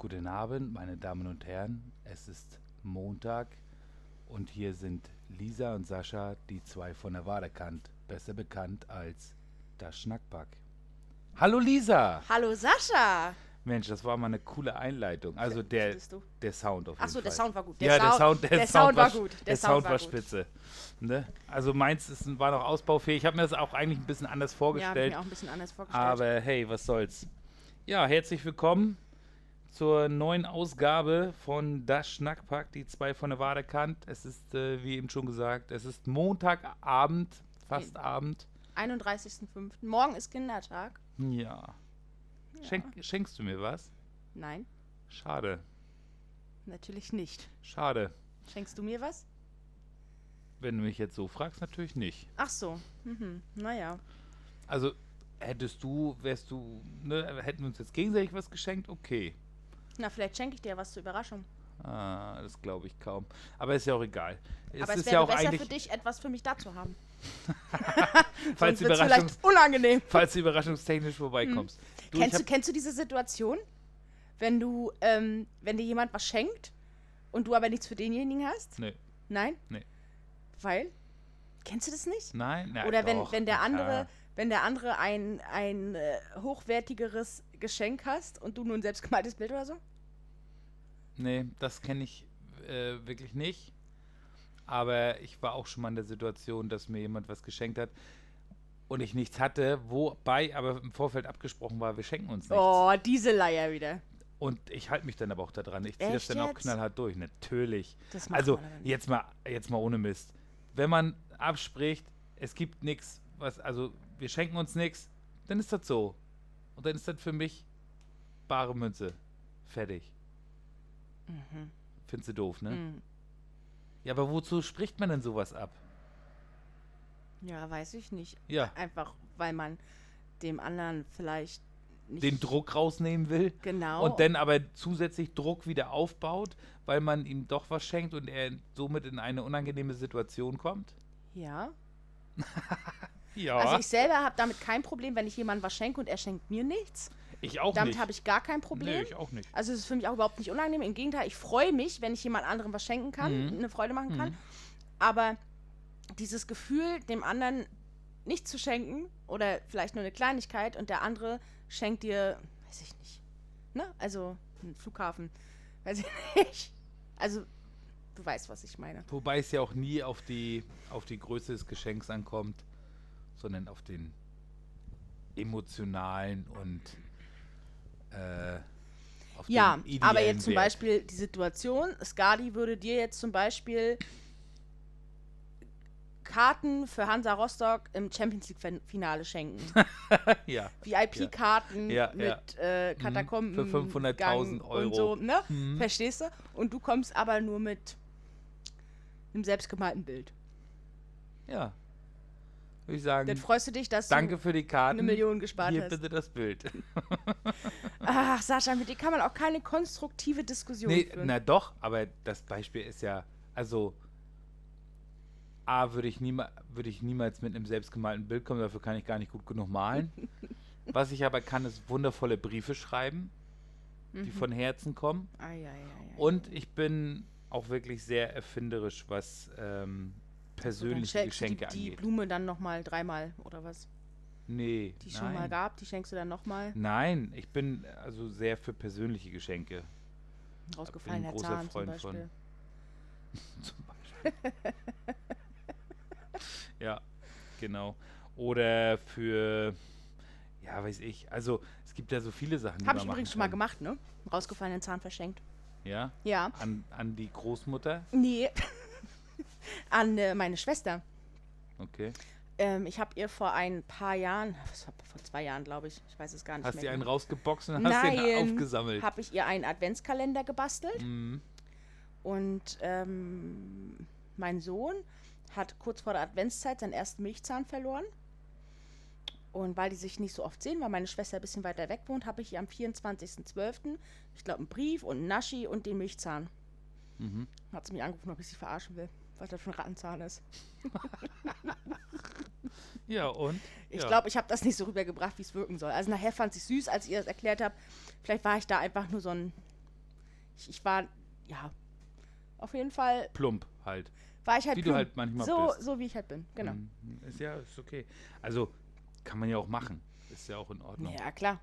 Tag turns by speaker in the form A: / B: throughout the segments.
A: Guten Abend, meine Damen und Herren. Es ist Montag und hier sind Lisa und Sascha, die zwei von der Wadekant, besser bekannt als das Schnackback. Hallo Lisa!
B: Hallo Sascha!
A: Mensch, das war mal eine coole Einleitung. Also der, der Sound auf jeden
B: Achso, der
A: Fall.
B: Sound war gut. Der
A: ja, der
B: Sound-
A: der,
B: der
A: Sound,
B: Sound war gut.
A: Der,
B: Der
A: Sound
B: Sound
A: war
B: war
A: spitze. Ne? Also meins ist, war noch ausbaufähig. Ich habe mir das auch eigentlich ein bisschen anders
B: Ja,
A: vorgestellt.
B: mir auch ein bisschen anders vorgestellt.
A: Aber hey, was soll's. Ja, herzlich willkommen zur neuen Ausgabe von Das Schnackpack, die zwei von der Wadekant. Es ist, äh, wie eben schon gesagt, es ist Montagabend, fast Abend.
B: 31.05. Morgen ist Kindertag.
A: Ja. Schenk, schenkst du mir was?
B: Nein,
A: Schade,
B: natürlich nicht.
A: schade.
B: Schenkst du mir was?
A: Wenn du mich jetzt so fragst, natürlich nicht.
B: Ach so. Mhm. Naja.
A: Also, hättest du, wärst du, ne, hätten wir uns jetzt gegenseitig was geschenkt, okay.
B: Na, vielleicht schenke ich dir was zur Überraschung.
A: Ah, das glaube ich kaum. Aber ist ja auch egal.
B: Aber es
A: ist
B: wäre
A: ja auch
B: besser für dich, etwas für mich da zu haben.
A: falls du, Überraschungs
B: vielleicht unangenehm.
A: falls du überraschungstechnisch vorbeikommst. Du, ich
B: Kennst, du, kennst du diese Situation, wenn du, ähm, wenn dir jemand was schenkt und du aber nichts für denjenigen hast?
A: nee,
B: Nein?
A: Nee.
B: Weil? Kennst du das nicht?
A: nein, na,
B: Oder wenn,
A: doch,
B: wenn der andere,
A: klar.
B: wenn der andere ein, ein äh, hochwertigeres Geschenk hast und du nur ein selbstgemaltes Bild oder so?
A: Nee, das kenne ich äh, wirklich nicht. Aber ich war auch schon mal in der Situation, dass mir jemand was geschenkt hat und ich nichts hatte, wobei aber im Vorfeld abgesprochen war, wir schenken uns nichts.
B: Oh, diese Leier wieder.
A: Und ich halte mich dann aber auch daran. Ich ziehe das dann auch
B: jetzt?
A: knallhart durch. Natürlich. Also jetzt mal, jetzt mal ohne Mist. Wenn man abspricht, es gibt nichts, was, also wir schenken uns nichts, dann ist das so. Und dann ist das für mich bare Münze. Fertig.
B: Mhm.
A: Findest du doof, ne?
B: Mhm.
A: Ja, aber wozu spricht man denn sowas ab?
B: Ja, weiß ich nicht.
A: Ja,
B: Einfach, weil man dem anderen vielleicht nicht
A: den Druck rausnehmen will
B: Genau.
A: und dann aber zusätzlich Druck wieder aufbaut, weil man ihm doch was schenkt und er somit in eine unangenehme Situation kommt?
B: Ja.
A: Ja,
B: Also ich selber habe damit kein Problem, wenn ich jemandem was schenke und er schenkt mir nichts.
A: ich auch
B: damit
A: nicht.
B: habe ich gar kein Problem.
A: Nee, ich auch nicht.
B: Also es ist für mich auch überhaupt nicht unangenehm. Im Gegenteil, ich freue mich, wenn ich jemand anderem was schenken kann,
A: Mhm.
B: eine Freude machen kann.
A: Mhm.
B: Aber dieses Gefühl, dem anderen nichts zu schenken oder vielleicht nur eine Kleinigkeit und der andere schenkt dir, weiß ich nicht, ne? Also einen Flughafen, weiß ich nicht. Also du weißt, was ich meine.
A: Wobei es ja auch nie auf die, auf die Größe des Geschenks ankommt, sondern auf den emotionalen und äh, auf
B: Ja, aber jetzt zum
A: Wert.
B: Beispiel die Situation, Skadi würde dir jetzt zum Beispiel Karten für Hansa Rostock im Champions League-Finale schenken.
A: ja,
B: VIP-Karten
A: Ja,
B: mit
A: ja.
B: Äh, Katakomben.
A: Für 500.000
B: Gang
A: Euro.
B: Und so, ne?
A: Mhm.
B: Verstehst du? Und du kommst aber nur mit einem selbstgemalten Bild.
A: ja. Würde ich sagen,
B: Dann freust du dich, dass
A: danke für die Karten.
B: eine Million gespart
A: Hier
B: hast.
A: bitte das Bild.
B: du. Ach, Sascha, mit dir kann man auch keine konstruktive Diskussion
A: nee,
B: führen.
A: na doch, aber das Beispiel ist ja, also A, würde ich, niema, würde ich niemals mit einem selbstgemalten Bild kommen, dafür kann ich gar nicht gut genug malen. Was ich aber kann, ist wundervolle Briefe schreiben, die
B: Mhm.
A: von Herzen kommen.
B: Ei, ei, ei.
A: Und ich bin auch wirklich sehr erfinderisch, was ähm, persönliche
B: du
A: Geschenke
B: die, die
A: angeht.
B: Blume dann nochmal dreimal oder was?
A: Nee,
B: Die es schon mal gab, die schenkst du dann nochmal.
A: Nein, ich bin also sehr für persönliche Geschenke.
B: Rausgefallener
A: großer
B: Zahn zum
A: Freund von.
B: Beispiel.
A: Zum Beispiel. ja, genau. Oder für, ja, weiß ich. Also, es gibt ja so viele Sachen, die
B: Habe ich übrigens schon mal gemacht, ne? Rausgefallenen Zahn verschenkt.
A: Ja,
B: Ja.
A: an, an die Großmutter.
B: Nee. An äh, meine Schwester.
A: Okay.
B: Ähm, ich habe ihr vor ein paar Jahren, vor zwei Jahren, glaube ich, ich weiß es gar nicht
A: Hast
B: mehr.
A: du einen
B: genau.
A: rausgeboxt und hast den
B: Nein.
A: aufgesammelt?
B: Habe ich ihr einen Adventskalender gebastelt
A: Mhm.
B: und ähm, mein Sohn hat kurz vor der Adventszeit seinen ersten Milchzahn verloren. Und weil die sich nicht so oft sehen, weil meine Schwester ein bisschen weiter weg wohnt, habe ich ihr am 24.12. ich glaube einen Brief und einen Naschi und den Milchzahn.
A: Mhm.
B: Hat sie mich angerufen, ob ich sie verarschen will, was das für ein Rattenzahn ist.
A: Ja, und?
B: Ich
A: ja.
B: glaube, ich habe das nicht so rübergebracht, wie es wirken soll. Also nachher fand ich süß, als ihr das erklärt habt. Vielleicht war ich da einfach nur so ein Ich, ich war, ja, auf jeden Fall
A: Plump halt.
B: war ich halt
A: Wie du
B: plump.
A: halt manchmal
B: so,
A: bist.
B: so wie ich halt bin, genau.
A: Mhm. Ist ja, ist okay. Also, kann man ja auch machen. Ist ja auch in Ordnung.
B: Ja, klar.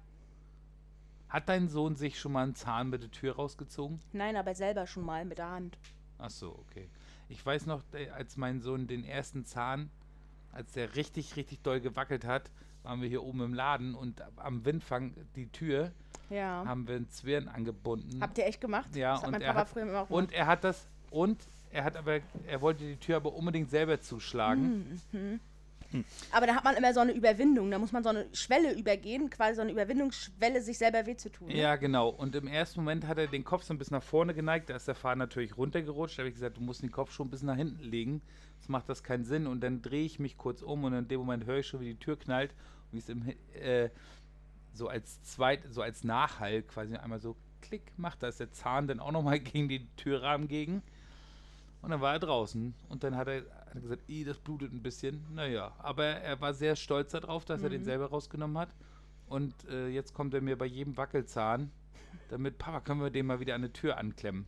A: Hat dein Sohn sich schon mal einen Zahn mit der Tür rausgezogen?
B: Nein, aber selber schon mal mit der Hand.
A: Ach so, okay. Ich weiß noch, äh, als mein Sohn den ersten Zahn, als der richtig, richtig doll gewackelt hat, waren wir hier oben im Laden und am Windfang die Tür
B: Ja.
A: haben wir einen Zwirn angebunden.
B: Habt ihr echt gemacht?
A: Ja,
B: das hat
A: und
B: mein
A: er hat-
B: auch
A: und er hat das und er hat aber er wollte die Tür aber unbedingt selber zuschlagen.
B: Aber da hat man immer so eine Überwindung. Da muss man so eine Schwelle übergehen, quasi so eine Überwindungsschwelle, sich selber weh zu tun. ne?
A: Ja, genau. Und im ersten Moment hat er den Kopf so ein bisschen nach vorne geneigt. Da ist der Faden natürlich runtergerutscht. Da habe ich gesagt, du musst den Kopf schon ein bisschen nach hinten legen. Sonst macht das keinen Sinn. Und dann drehe ich mich kurz um und in dem Moment höre ich schon, wie die Tür knallt. Und wie es im, äh, so als zweit, so als Nachhall quasi einmal so klick macht. Da ist der Zahn dann auch nochmal gegen den Türrahmen gegen. Und dann war er draußen. Und dann hat er, hat gesagt, "Ih, das blutet ein bisschen. Naja, aber er war sehr stolz darauf, dass er den selber rausgenommen hat. Und äh, jetzt kommt er mir bei jedem Wackelzahn, damit, Papa, können wir den mal wieder an die Tür anklemmen.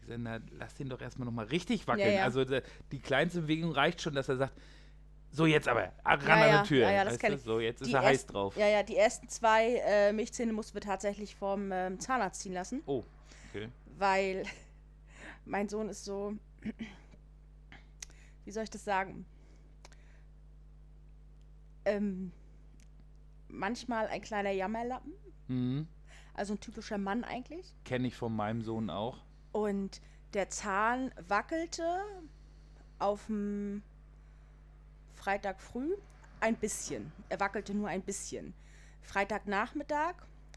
A: Ich sage, na, lass den doch erstmal nochmal richtig wackeln.
B: Ja, ja.
A: Also die kleinste Bewegung reicht schon, dass er sagt, so jetzt aber, ah, ran
B: Ja,
A: an die Tür.
B: ja, ja, das
A: Weißt
B: kenn
A: du?
B: ich.
A: So, jetzt ist
B: Die
A: er heiß drauf.
B: Ja, ja, die ersten zwei äh, Milchzähne mussten wir tatsächlich vom ähm, Zahnarzt ziehen lassen,
A: Oh, okay.
B: weil mein Sohn ist so, wie soll ich das sagen? Ähm, manchmal ein kleiner Jammerlappen,
A: Mhm.
B: also ein typischer Mann eigentlich.
A: Kenne ich von meinem Sohn auch.
B: Und der Zahn wackelte auf dem Freitag früh ein bisschen. Er wackelte nur ein bisschen. Freitagnachmittag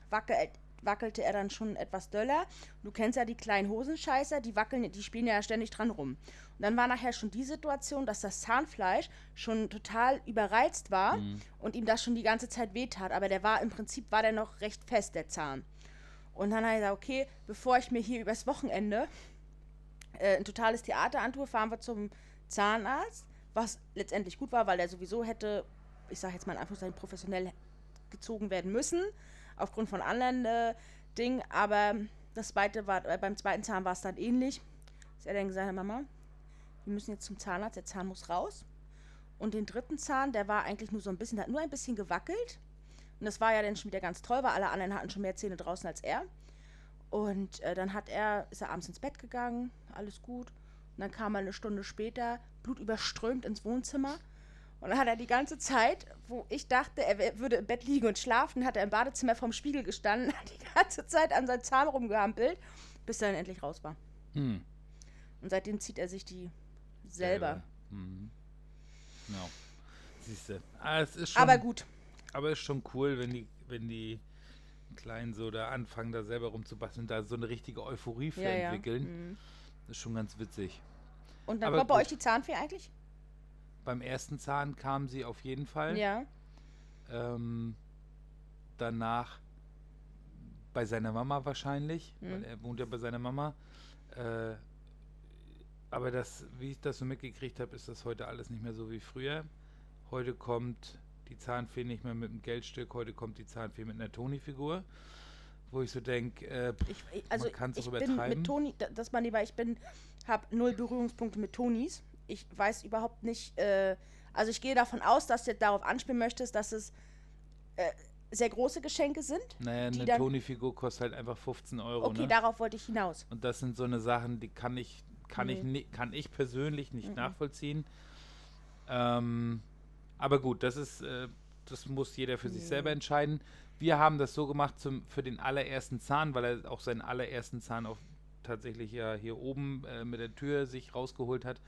B: wackel, wackelte er dann schon etwas döller. Du kennst ja die kleinen Hosenscheißer, die wackeln, die spielen ja ständig dran rum. Und dann war nachher schon die Situation, dass das Zahnfleisch schon total überreizt war und ihm das schon die ganze Zeit wehtat. Aber der war im Prinzip war der noch recht fest, der Zahn. Und dann hat er gesagt, okay, bevor ich mir hier übers Wochenende äh, ein totales Theater antue, fahren wir zum Zahnarzt, was letztendlich gut war, weil er sowieso hätte, ich sage jetzt mal in Anführungszeichen, professionell gezogen werden müssen, aufgrund von anderen äh, Dingen. Aber das zweite war, äh, beim zweiten Zahn war es dann ähnlich. Dass er dann gesagt hat, Mama, wir müssen jetzt zum Zahnarzt, der Zahn muss raus. Und den dritten Zahn, der war eigentlich nur so ein bisschen, hat nur ein bisschen gewackelt. Und das war ja dann schon wieder ganz toll, weil alle anderen hatten schon mehr Zähne draußen als er. Und äh, dann hat er, ist er abends ins Bett gegangen, alles gut. Und dann kam er eine Stunde später, blutüberströmt ins Wohnzimmer. Und dann hat er die ganze Zeit, wo ich dachte, er würde im Bett liegen und schlafen, hat er im Badezimmer vorm Spiegel gestanden, hat die ganze Zeit an seinem Zahn rumgehampelt, bis er dann endlich raus war.
A: Hm.
B: Und seitdem zieht er sich die selber.
A: Mhm. Ja. Siehst du. Ah, es ist schon,
B: Aber gut,
A: Aber ist schon cool, wenn die, wenn die Kleinen so da anfangen, da selber rumzubasteln, da so eine richtige Euphorie für
B: ja, ja.
A: entwickeln.
B: Mhm.
A: Das ist schon ganz witzig.
B: Und dann
A: Aber
B: kommt bei
A: gut.
B: euch die Zahnfee eigentlich?
A: Beim ersten Zahn kam sie auf jeden Fall.
B: Ja.
A: Ähm, danach bei seiner Mama wahrscheinlich, weil
B: Mhm.
A: er wohnt ja bei seiner Mama. Äh, aber das, wie ich das so mitgekriegt habe, ist das heute alles nicht mehr so wie früher. Heute kommt die Zahnfee nicht mehr mit einem Geldstück, heute kommt die Zahnfee mit einer Toni-Figur. Wo ich so denke, äh,
B: also
A: kann's
B: ich
A: auch
B: bin
A: übertreiben.
B: mit Toni, da- das mal lieber, ich bin, habe null Berührungspunkte mit Tonis. Ich weiß überhaupt nicht, äh, also ich gehe davon aus, dass du darauf anspielen möchtest, dass es äh, sehr große Geschenke sind.
A: naja, eine Toni-Figur kostet halt einfach 15 Euro.
B: Okay,
A: ne?
B: darauf wollte ich hinaus.
A: Und das sind so eine Sachen, die kann ich, kann ich,
B: Nee.
A: ni- kann ich persönlich nicht
B: Mhm.
A: nachvollziehen. Ähm, aber gut, das ist, äh, das muss jeder für sich
B: Nee.
A: selber entscheiden. Wir haben das so gemacht zum, für den allerersten Zahn, weil er auch seinen allerersten Zahn auch tatsächlich ja hier oben äh, mit der Tür sich rausgeholt hat.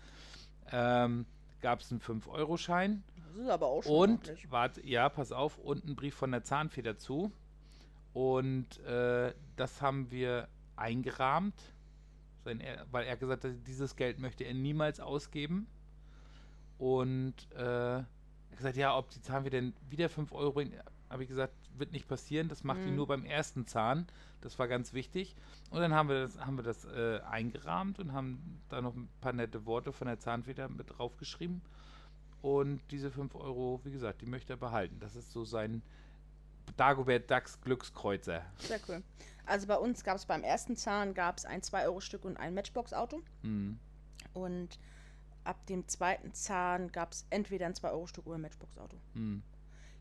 A: Ähm, Gab es einen 5-Euro-Schein
B: Das ist aber auch schon
A: und, warte, ja, pass auf, und einen Brief von der Zahnfee dazu. Und äh, das haben wir eingerahmt, er, weil er gesagt hat, dieses Geld möchte er niemals ausgeben. Und äh, er hat gesagt, ja, ob die Zahnfee denn wieder 5 Euro bringt, habe ich gesagt, wird nicht passieren. Das macht die
B: Mhm.
A: nur beim ersten Zahn. Das war ganz wichtig. Und dann haben wir das, haben wir das äh, eingerahmt und haben da noch ein paar nette Worte von der Zahnfee da mit draufgeschrieben. Und diese 5 Euro, wie gesagt, die möchte er behalten. Das ist so sein Dagobert Ducks Glückskreuzer.
B: Sehr cool. Also bei uns gab es beim ersten Zahn gab es ein 2-Euro-Stück und ein Matchbox-Auto.
A: Hm.
B: Und ab dem zweiten Zahn gab es entweder ein 2-Euro-Stück oder ein Matchbox-Auto.
A: Hm.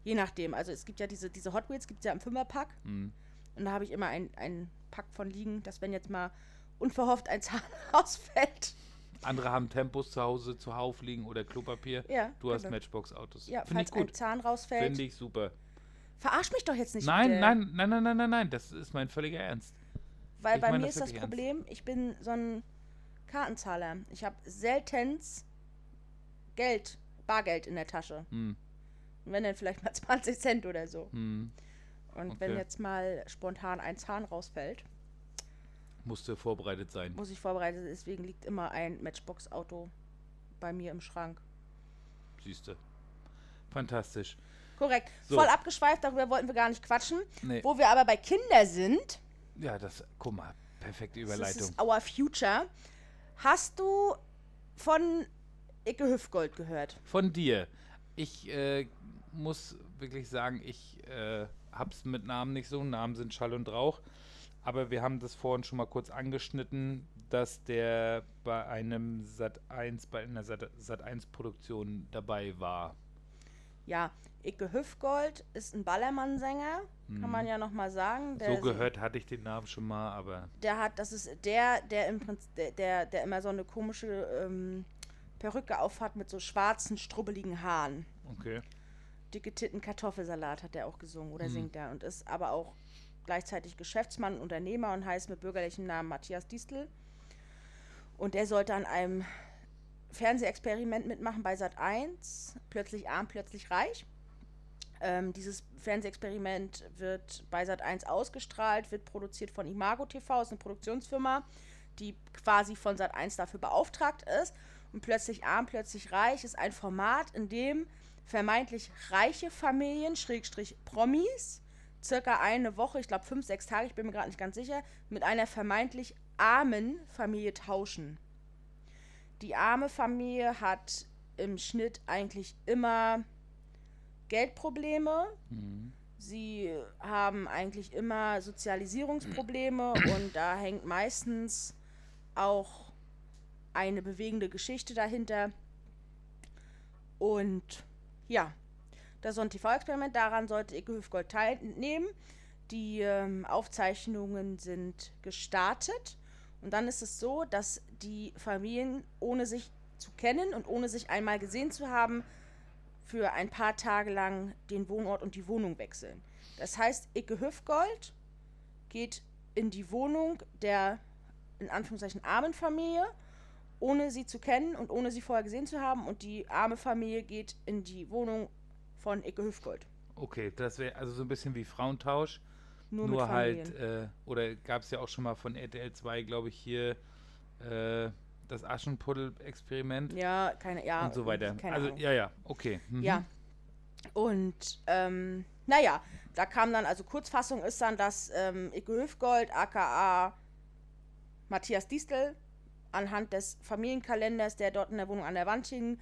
B: Je nachdem. Also es gibt ja diese, diese Hot Wheels, gibt es ja im Fünferpack.
A: Hm.
B: Und da habe ich immer ein, ein Pack von liegen, dass wenn jetzt mal unverhofft ein Zahn ausfällt.
A: Andere haben Tempos zu Hause zuhauf liegen oder Klopapier.
B: Ja,
A: Du hast
B: genau.
A: Matchbox-Autos.
B: Ja,
A: Finde ich
B: falls ein
A: gut.
B: Zahn rausfällt.
A: Finde ich super.
B: Verarsch mich doch jetzt nicht.
A: Nein, nein, nein, nein, nein, nein, nein. Das ist mein völliger Ernst.
B: Weil
A: ich
B: bei mir
A: das
B: ist das
A: wirklich ernst.
B: Problem, ich bin so ein Kartenzahler. Ich habe seltens Geld, Bargeld in der Tasche.
A: Hm.
B: Und wenn dann vielleicht mal 20 Cent oder so.
A: Hm.
B: Und wenn
A: Okay.
B: jetzt mal spontan ein Zahn rausfällt,
A: Musste vorbereitet sein.
B: muss ich vorbereitet. Deswegen liegt immer ein Matchbox-Auto bei mir im Schrank.
A: Siehste. Fantastisch.
B: Korrekt.
A: So.
B: Voll abgeschweift, darüber wollten wir gar nicht quatschen.
A: Nee.
B: Wo wir aber bei Kinder sind,
A: Ja, das, guck mal, perfekte
B: das
A: Überleitung.
B: ist Our Future. Hast du von Icke Hüftgold gehört?
A: Von dir. Ich äh, muss wirklich sagen, ich äh, hab's mit Namen nicht so. Namen sind Schall und Rauch. Aber wir haben das vorhin schon mal kurz angeschnitten, dass der bei einem Sat 1, bei einer Sat, Sat 1 Produktion dabei war.
B: Ja, Icke Hüftgold ist ein Ballermann-Sänger, kann man ja noch mal sagen. Der
A: Mhm. so gehört hatte ich den Namen schon mal, aber
B: Der hat, das ist der, der im Prinzip, der, der, der immer so eine komische ähm, Perücke aufhat mit so schwarzen, strubbeligen Haaren.
A: okay.
B: Dicke Titten Kartoffelsalat hat er auch gesungen oder
A: Mhm.
B: singt er und ist aber auch gleichzeitig Geschäftsmann, Unternehmer und heißt mit bürgerlichem Namen Matthias Distel. Und er sollte an einem Fernsehexperiment mitmachen bei Sat 1, plötzlich arm, plötzlich reich. Ähm, dieses Fernsehexperiment wird bei Sat 1 ausgestrahlt, wird produziert von Imago TV, ist eine Produktionsfirma, die quasi von Sat 1 dafür beauftragt ist. Und plötzlich arm, plötzlich reich ist ein Format, in dem vermeintlich reiche Familien, Schrägstrich Promis, circa eine Woche, ich glaube fünf, sechs Tage, ich bin mir gerade nicht ganz sicher, mit einer vermeintlich armen Familie tauschen. Die arme Familie hat im Schnitt eigentlich immer Geldprobleme.
A: Mhm.
B: Sie haben eigentlich immer Sozialisierungsprobleme und da hängt meistens auch eine bewegende Geschichte dahinter. Und ja, das ist so ein TV-Experiment, daran sollte Icke Hüfgold teilnehmen. Die ähm, Aufzeichnungen sind gestartet und dann ist es so, dass die Familien, ohne sich zu kennen und ohne sich einmal gesehen zu haben, für ein paar Tage lang den Wohnort und die Wohnung wechseln. Das heißt, Icke Hüfgold geht in die Wohnung der in Anführungszeichen armen Familie, ohne sie zu kennen und ohne sie vorher gesehen zu haben. Und die arme Familie geht in die Wohnung von Icke Hüfgold.
A: Okay, das wäre also so ein bisschen wie Frauentausch.
B: Nur,
A: Nur, halt, äh, oder gab es ja auch schon mal von RTL 2, glaube ich, hier äh, das Aschenputtel-Experiment
B: ja, keine, ja.
A: und so weiter. Also,
B: Ahnung.
A: ja, ja, okay. Mhm.
B: Ja. Und ähm, naja, da kam dann, also Kurzfassung ist dann, dass ähm, Icke Hüfgold, aka Matthias Distel, anhand des Familienkalenders, der dort in der Wohnung an der Wand hing,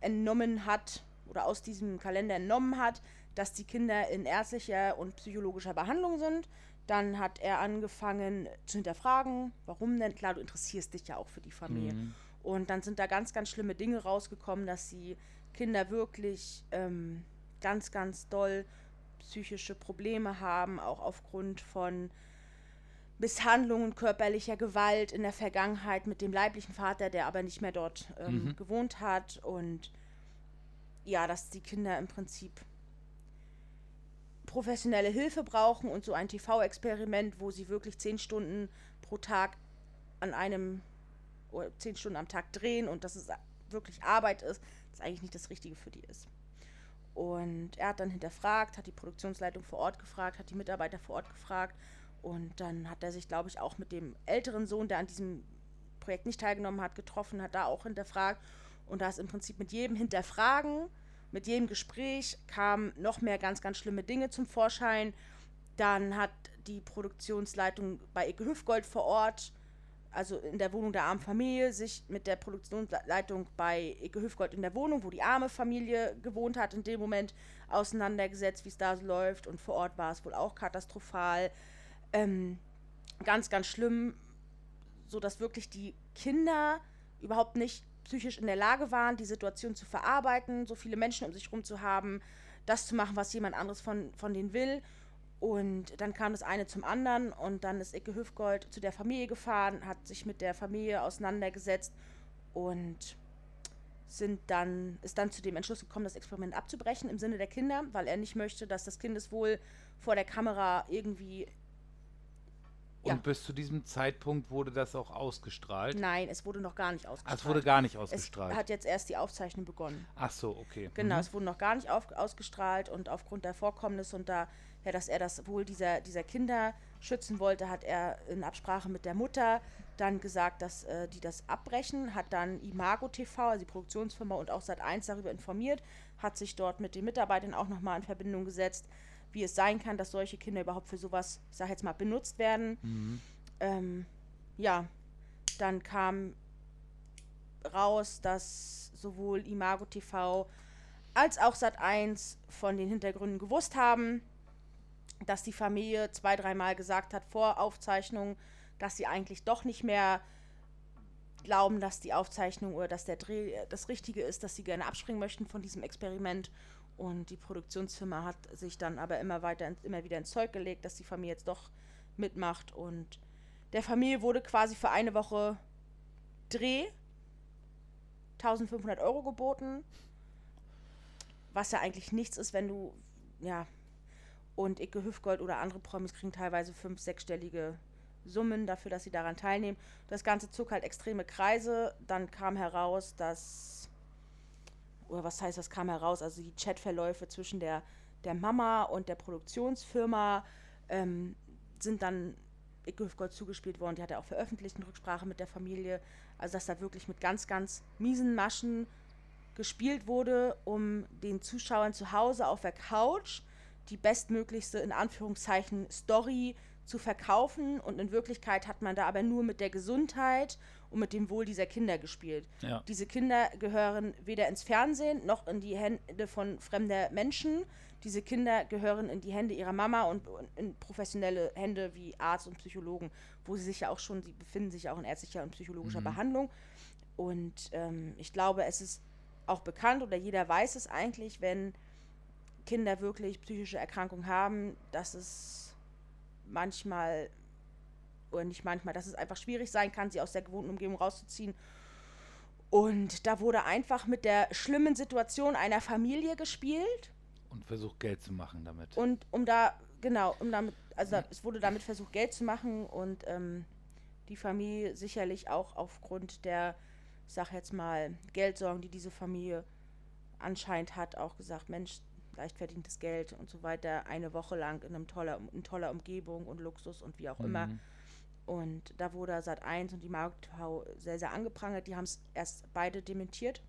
B: entnommen hat oder aus diesem Kalender entnommen hat, dass die Kinder in ärztlicher und psychologischer Behandlung sind. Dann hat er angefangen zu hinterfragen, warum denn? Klar, du interessierst dich ja auch für die Familie.
A: Mhm.
B: Und dann sind da ganz, ganz schlimme Dinge rausgekommen, dass die Kinder wirklich ähm, ganz, ganz doll psychische Probleme haben, auch aufgrund von Misshandlungen, körperlicher Gewalt in der Vergangenheit mit dem leiblichen Vater, der aber nicht mehr dort ähm,
A: Mhm.
B: gewohnt hat. Und ja, dass die Kinder im Prinzip professionelle Hilfe brauchen und so ein TV-Experiment, wo sie wirklich zehn Stunden pro Tag an einem oder zehn Stunden am Tag drehen und dass es wirklich Arbeit ist, das eigentlich nicht das Richtige für die ist. Und er hat dann hinterfragt, hat die Produktionsleitung vor Ort gefragt, hat die Mitarbeiter vor Ort gefragt und dann hat er sich, glaube ich, auch mit dem älteren Sohn, der an diesem Projekt nicht teilgenommen hat, getroffen, hat da auch hinterfragt und da ist im Prinzip mit jedem Hinterfragen, mit jedem Gespräch kamen noch mehr ganz, ganz schlimme Dinge zum Vorschein. Dann hat die Produktionsleitung bei Icke Hüfgold vor Ort also in der Wohnung der armen Familie, sich mit der Produktionsleitung bei Icke Hüfgold in der Wohnung, wo die arme Familie gewohnt hat, in dem Moment auseinandergesetzt, wie es da so läuft. Und vor Ort war es wohl auch katastrophal. Ähm, ganz, ganz schlimm, so dass wirklich die Kinder überhaupt nicht psychisch in der Lage waren, die Situation zu verarbeiten, so viele Menschen um sich herum zu haben, das zu machen, was jemand anderes von, von denen will. Und dann kam das eine zum anderen und dann ist Icke Hüfgold zu der Familie gefahren, hat sich mit der Familie auseinandergesetzt und sind dann, ist dann zu dem Entschluss gekommen, das Experiment abzubrechen im Sinne der Kinder, weil er nicht möchte, dass das Kindeswohl vor der Kamera irgendwie
A: und ja. bis zu diesem Zeitpunkt wurde das auch ausgestrahlt?
B: Nein, es wurde noch gar nicht ausgestrahlt.
A: Ach, es wurde gar nicht ausgestrahlt.
B: Es hat jetzt erst die Aufzeichnung begonnen.
A: Ach so, okay.
B: Genau, mhm. es wurde noch gar nicht auf, ausgestrahlt und aufgrund der Vorkommnisse und da, ja, dass er das wohl dieser, dieser Kinder schützen wollte, hat er in Absprache mit der Mutter dann gesagt, dass äh, die das abbrechen, hat dann Imago TV, also die Produktionsfirma und auch Sat1 darüber informiert, hat sich dort mit den Mitarbeitern auch nochmal in Verbindung gesetzt wie es sein kann, dass solche Kinder überhaupt für sowas, ich sag jetzt mal, benutzt werden. Mhm. Ähm, ja, dann kam raus, dass sowohl Imago TV als auch Sat1 von den Hintergründen gewusst haben, dass die Familie zwei, dreimal gesagt hat vor Aufzeichnung, dass sie eigentlich doch nicht mehr glauben, dass die Aufzeichnung oder dass der Dreh das Richtige ist, dass sie gerne abspringen möchten von diesem Experiment und die Produktionsfirma hat sich dann aber immer weiter, immer wieder ins Zeug gelegt, dass die Familie jetzt doch mitmacht. Und der Familie wurde quasi für eine Woche Dreh 1500 Euro geboten. Was ja eigentlich nichts ist, wenn du, ja, und Icke Hüfgold oder andere Promis kriegen teilweise fünf-, sechsstellige Summen dafür, dass sie daran teilnehmen. Das Ganze zog halt extreme Kreise. Dann kam heraus, dass oder was heißt, das kam heraus, also die Chatverläufe zwischen der, der Mama und der Produktionsfirma ähm, sind dann Gott zugespielt worden. Die hat er auch veröffentlicht in Rücksprache mit der Familie. Also, dass da wirklich mit ganz, ganz miesen Maschen gespielt wurde, um den Zuschauern zu Hause auf der Couch die bestmöglichste, in Anführungszeichen, Story zu verkaufen. Und in Wirklichkeit hat man da aber nur mit der Gesundheit und mit dem Wohl dieser Kinder gespielt. Ja. Diese Kinder gehören weder ins Fernsehen noch in die Hände von fremder Menschen. Diese Kinder gehören in die Hände ihrer Mama und in professionelle Hände wie Arzt und Psychologen, wo sie sich ja auch schon, sie befinden sich auch in ärztlicher und psychologischer mhm. Behandlung. Und ähm, ich glaube, es ist auch bekannt oder jeder weiß es eigentlich, wenn Kinder wirklich psychische Erkrankungen haben, dass es manchmal oder nicht manchmal, dass es einfach schwierig sein kann, sie aus der gewohnten Umgebung rauszuziehen. Und da wurde einfach mit der schlimmen Situation einer Familie gespielt.
A: Und versucht Geld zu machen damit.
B: Und um da, genau, um damit, also ja. es wurde damit versucht Geld zu machen und ähm, die Familie sicherlich auch aufgrund der, ich sag jetzt mal, Geldsorgen, die diese Familie anscheinend hat, auch gesagt, Mensch, leicht verdientes Geld und so weiter, eine Woche lang in, einem toller, in toller Umgebung und Luxus und wie auch mhm. immer. Und da wurde Sat 1 und die Marktschau sehr, sehr angeprangert. Die haben es erst beide dementiert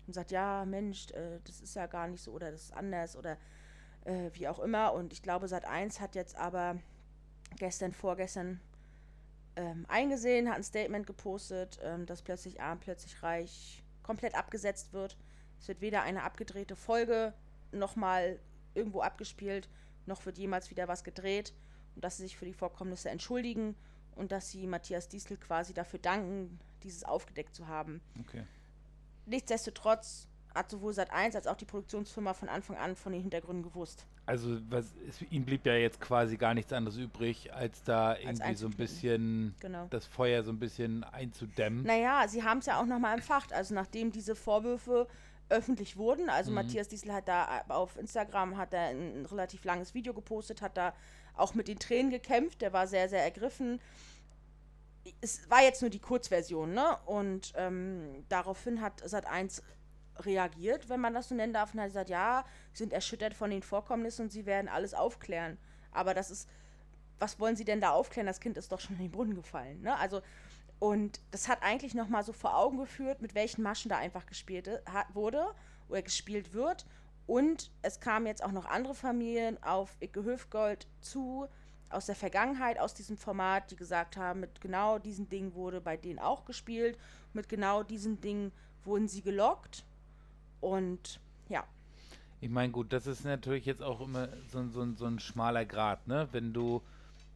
B: und gesagt, ja, Mensch, äh, das ist ja gar nicht so oder das ist anders oder äh, wie auch immer. Und ich glaube, Sat 1 hat jetzt aber gestern, vorgestern ähm, eingesehen, hat ein Statement gepostet, ähm, dass plötzlich arm, plötzlich reich komplett abgesetzt wird. Es wird weder eine abgedrehte Folge nochmal irgendwo abgespielt, noch wird jemals wieder was gedreht und dass sie sich für die Vorkommnisse entschuldigen und dass sie Matthias Diesel quasi dafür danken, dieses aufgedeckt zu haben.
A: Okay.
B: Nichtsdestotrotz hat sowohl Sat1 als auch die Produktionsfirma von Anfang an von den Hintergründen gewusst.
A: Also was, es, ihm blieb ja jetzt quasi gar nichts anderes übrig, als da als irgendwie so ein bisschen genau. das Feuer so ein bisschen einzudämmen.
B: Naja, sie haben es ja auch nochmal empfacht. Also nachdem diese Vorwürfe öffentlich wurden, also mhm. Matthias Diesel hat da auf Instagram hat er ein, ein relativ langes Video gepostet, hat da auch mit den Tränen gekämpft, der war sehr, sehr ergriffen es war jetzt nur die Kurzversion, ne? Und ähm, daraufhin hat Sat1 reagiert, wenn man das so nennen darf, und hat gesagt, ja, sie sind erschüttert von den Vorkommnissen und sie werden alles aufklären. Aber das ist, was wollen sie denn da aufklären? Das Kind ist doch schon in den Brunnen gefallen, ne? Also, und das hat eigentlich nochmal so vor Augen geführt, mit welchen Maschen da einfach gespielt hat, wurde oder gespielt wird. Und es kamen jetzt auch noch andere Familien auf Icke Höfgold zu, aus der Vergangenheit, aus diesem Format, die gesagt haben, mit genau diesen Dingen wurde bei denen auch gespielt, mit genau diesen Dingen wurden sie gelockt und ja.
A: Ich meine, gut, das ist natürlich jetzt auch immer so, so, so ein schmaler Grad, ne? Wenn du,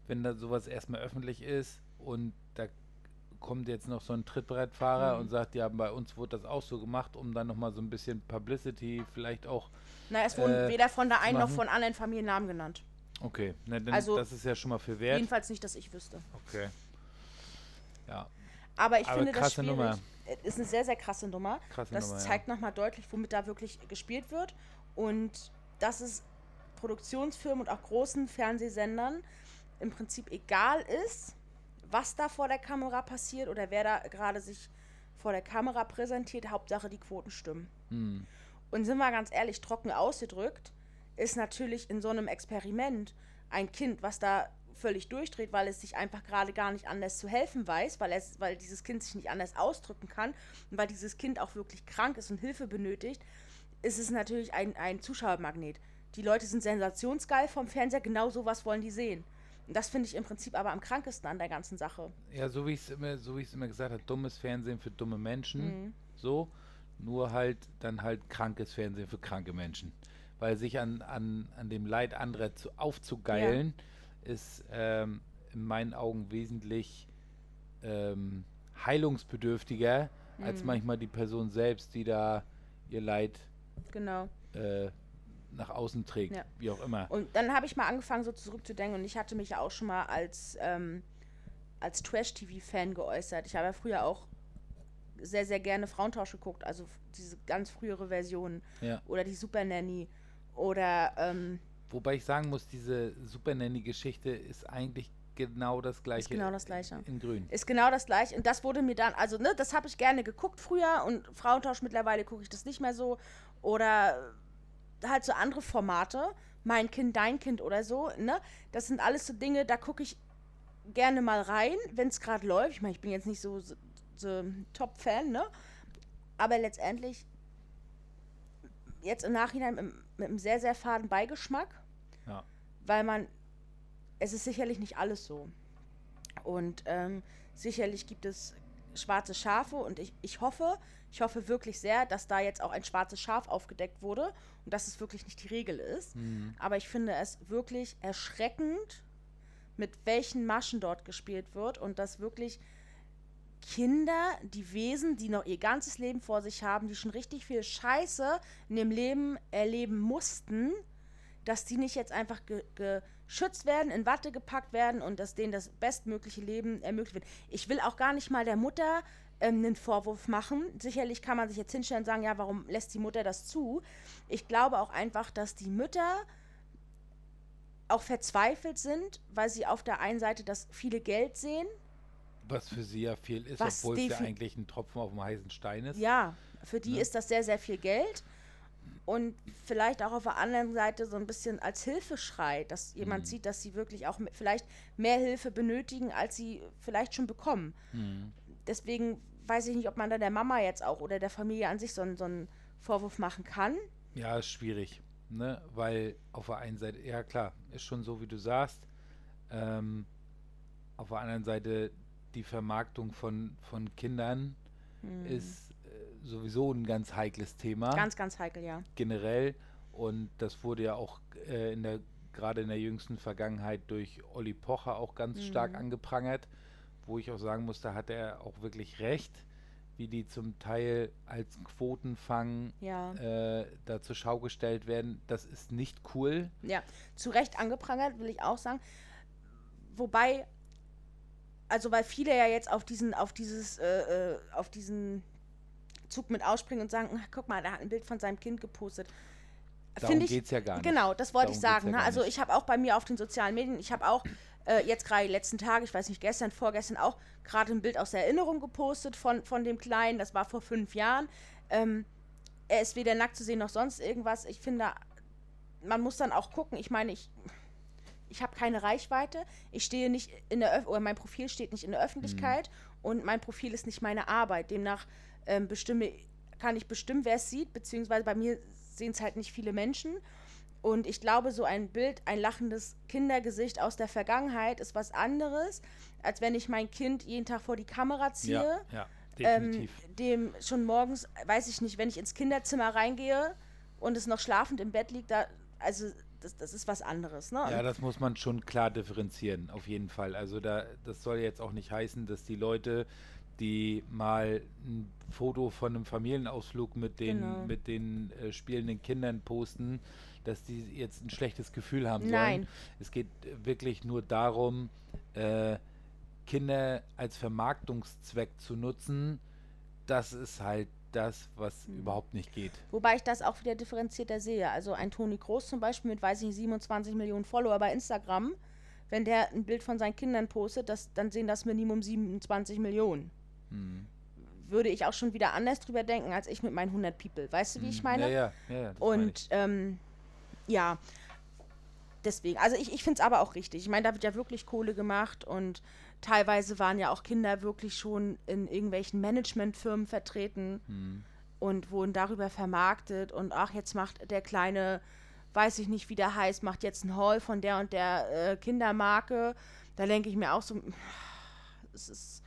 A: wenn da sowas erstmal öffentlich ist und kommt jetzt noch so ein Trittbrettfahrer mhm. und sagt, ja, bei uns wurde das auch so gemacht, um dann nochmal so ein bisschen Publicity vielleicht auch.
B: Na, es wurden äh, weder von der einen noch von anderen Familien Namen genannt.
A: Okay, Na, also, das ist ja schon mal für wert.
B: Jedenfalls nicht, dass ich wüsste.
A: Okay. Ja.
B: Aber ich Aber finde das schwierig. Nummer. Äh, ist eine sehr, sehr krasse Nummer. Krasse das Nummer, zeigt ja. nochmal deutlich, womit da wirklich gespielt wird. Und dass es Produktionsfirmen und auch großen Fernsehsendern im Prinzip egal ist, was da vor der Kamera passiert oder wer da gerade sich vor der Kamera präsentiert. Hauptsache, die Quoten stimmen. Mhm. Und sind wir ganz ehrlich, trocken ausgedrückt, ist natürlich in so einem Experiment ein Kind, was da völlig durchdreht, weil es sich einfach gerade gar nicht anders zu helfen weiß, weil, es, weil dieses Kind sich nicht anders ausdrücken kann und weil dieses Kind auch wirklich krank ist und Hilfe benötigt, ist es natürlich ein, ein Zuschauermagnet. Die Leute sind sensationsgeil vom Fernseher, genau sowas wollen die sehen. Und das finde ich im Prinzip aber am krankesten an der ganzen Sache.
A: Ja, so wie ich es immer, so immer gesagt habe, dummes Fernsehen für dumme Menschen. Mhm. So. Nur halt dann halt krankes Fernsehen für kranke Menschen. Weil sich an, an, an dem Leid anderer zu, aufzugeilen, ja. ist ähm, in meinen Augen wesentlich ähm, heilungsbedürftiger mhm. als manchmal die Person selbst, die da ihr Leid
B: genau.
A: äh, nach außen trägt, ja. wie auch immer.
B: Und dann habe ich mal angefangen, so zurückzudenken und ich hatte mich ja auch schon mal als, ähm, als Trash-TV-Fan geäußert. Ich habe ja früher auch sehr, sehr gerne Frauentausch geguckt, also diese ganz frühere Version. Ja. Oder die Super Nanny. Oder. Ähm,
A: Wobei ich sagen muss, diese Super Nanny-Geschichte ist eigentlich genau das gleiche. Ist
B: genau das gleiche.
A: In Grün.
B: Ist genau das gleiche. Und das wurde mir dann, also, ne, das habe ich gerne geguckt früher und Frauentausch mittlerweile gucke ich das nicht mehr so. Oder halt so andere Formate. Mein Kind, dein Kind oder so, ne? Das sind alles so Dinge, da gucke ich gerne mal rein, wenn es gerade läuft. Ich meine, ich bin jetzt nicht so, so, so Top-Fan, ne? Aber letztendlich jetzt im Nachhinein mit, mit einem sehr, sehr faden Beigeschmack. Ja. Weil man, es ist sicherlich nicht alles so. Und ähm, sicherlich gibt es schwarze Schafe und ich, ich hoffe, ich hoffe wirklich sehr, dass da jetzt auch ein schwarzes Schaf aufgedeckt wurde und dass es wirklich nicht die Regel ist. Mhm. Aber ich finde es wirklich erschreckend, mit welchen Maschen dort gespielt wird und dass wirklich Kinder, die Wesen, die noch ihr ganzes Leben vor sich haben, die schon richtig viel Scheiße in dem Leben erleben mussten, dass die nicht jetzt einfach ge geschützt werden, in Watte gepackt werden und dass denen das bestmögliche Leben ermöglicht wird. Ich will auch gar nicht mal der Mutter ähm, einen Vorwurf machen. Sicherlich kann man sich jetzt hinstellen und sagen, ja, warum lässt die Mutter das zu? Ich glaube auch einfach, dass die Mütter auch verzweifelt sind, weil sie auf der einen Seite das viele Geld sehen.
A: Was für sie ja viel ist, obwohl es ja eigentlich ein Tropfen auf dem heißen Stein ist.
B: Ja, für die ne? ist das sehr, sehr viel Geld und vielleicht auch auf der anderen Seite so ein bisschen als Hilfeschrei, dass jemand mhm. sieht, dass sie wirklich auch vielleicht mehr Hilfe benötigen, als sie vielleicht schon bekommen. Mhm. Deswegen weiß ich nicht, ob man da der Mama jetzt auch oder der Familie an sich so, so einen Vorwurf machen kann.
A: Ja, ist schwierig, ne? weil auf der einen Seite, ja klar, ist schon so, wie du sagst. Ähm, auf der anderen Seite die Vermarktung von, von Kindern mhm. ist sowieso ein ganz heikles Thema.
B: Ganz, ganz heikel, ja.
A: Generell. Und das wurde ja auch äh, in der gerade in der jüngsten Vergangenheit durch Olli Pocher auch ganz mhm. stark angeprangert, wo ich auch sagen muss, da hat er auch wirklich recht, wie die zum Teil als Quotenfang ja. äh, da zur Schau gestellt werden. Das ist nicht cool.
B: Ja, zu Recht angeprangert, will ich auch sagen. Wobei, also weil viele ja jetzt auf diesen, auf dieses, äh, äh auf diesen Zug mit ausspringen und sagen, guck mal, da hat ein Bild von seinem Kind gepostet.
A: Darum geht es ja gar nicht.
B: Genau, das wollte ich sagen. Ja ne? Also ich habe auch bei mir auf den sozialen Medien, ich habe auch äh, jetzt gerade die letzten Tage, ich weiß nicht, gestern, vorgestern auch gerade ein Bild aus der Erinnerung gepostet von, von dem Kleinen, das war vor fünf Jahren. Ähm, er ist weder nackt zu sehen noch sonst irgendwas. Ich finde, man muss dann auch gucken. Ich meine, ich, ich habe keine Reichweite. Ich stehe nicht in der Öf oder mein Profil steht nicht in der Öffentlichkeit mhm. und mein Profil ist nicht meine Arbeit. Demnach ähm, bestimme, kann ich bestimmen, wer es sieht, beziehungsweise bei mir sehen es halt nicht viele Menschen. Und ich glaube, so ein Bild, ein lachendes Kindergesicht aus der Vergangenheit ist was anderes, als wenn ich mein Kind jeden Tag vor die Kamera ziehe.
A: Ja, ja,
B: Ähm,
A: definitiv.
B: dem schon morgens, weiß ich nicht, wenn ich ins Kinderzimmer reingehe und es noch schlafend im Bett liegt, da, also das, das ist was anderes, ne?
A: Ja, das muss man schon klar differenzieren, auf jeden Fall. Also da, das soll jetzt auch nicht heißen, dass die Leute, die mal ein Foto von einem Familienausflug mit den,
B: Genau.
A: mit den äh, spielenden Kindern posten, dass die jetzt ein schlechtes Gefühl haben sollen.
B: Nein.
A: Es geht äh, wirklich nur darum, äh, Kinder als Vermarktungszweck zu nutzen. Das ist halt das, was
B: Hm.
A: überhaupt nicht geht.
B: Wobei ich das auch wieder differenzierter sehe. Also ein Toni Kroos zum Beispiel mit, weiß ich nicht, 27 Millionen Follower bei Instagram, wenn der ein Bild von seinen Kindern postet, das, dann sehen das Minimum 27 Millionen.
A: Hm.
B: Würde ich auch schon wieder anders drüber denken, als ich mit meinen 100 People. Weißt du, wie ich
A: Hm.
B: meine?
A: Ja, ja, ja. das meine ich.
B: Und ähm, ja, deswegen. Also ich, ich finde es aber auch richtig. Ich meine, da wird ja wirklich Kohle gemacht und teilweise waren ja auch Kinder wirklich schon in irgendwelchen Managementfirmen vertreten
A: Hm.
B: und wurden darüber vermarktet und ach, jetzt macht der kleine, weiß ich nicht, wie der heißt, macht jetzt ein Haul von der und der äh, Kindermarke. Da denke ich mir auch so, es ist,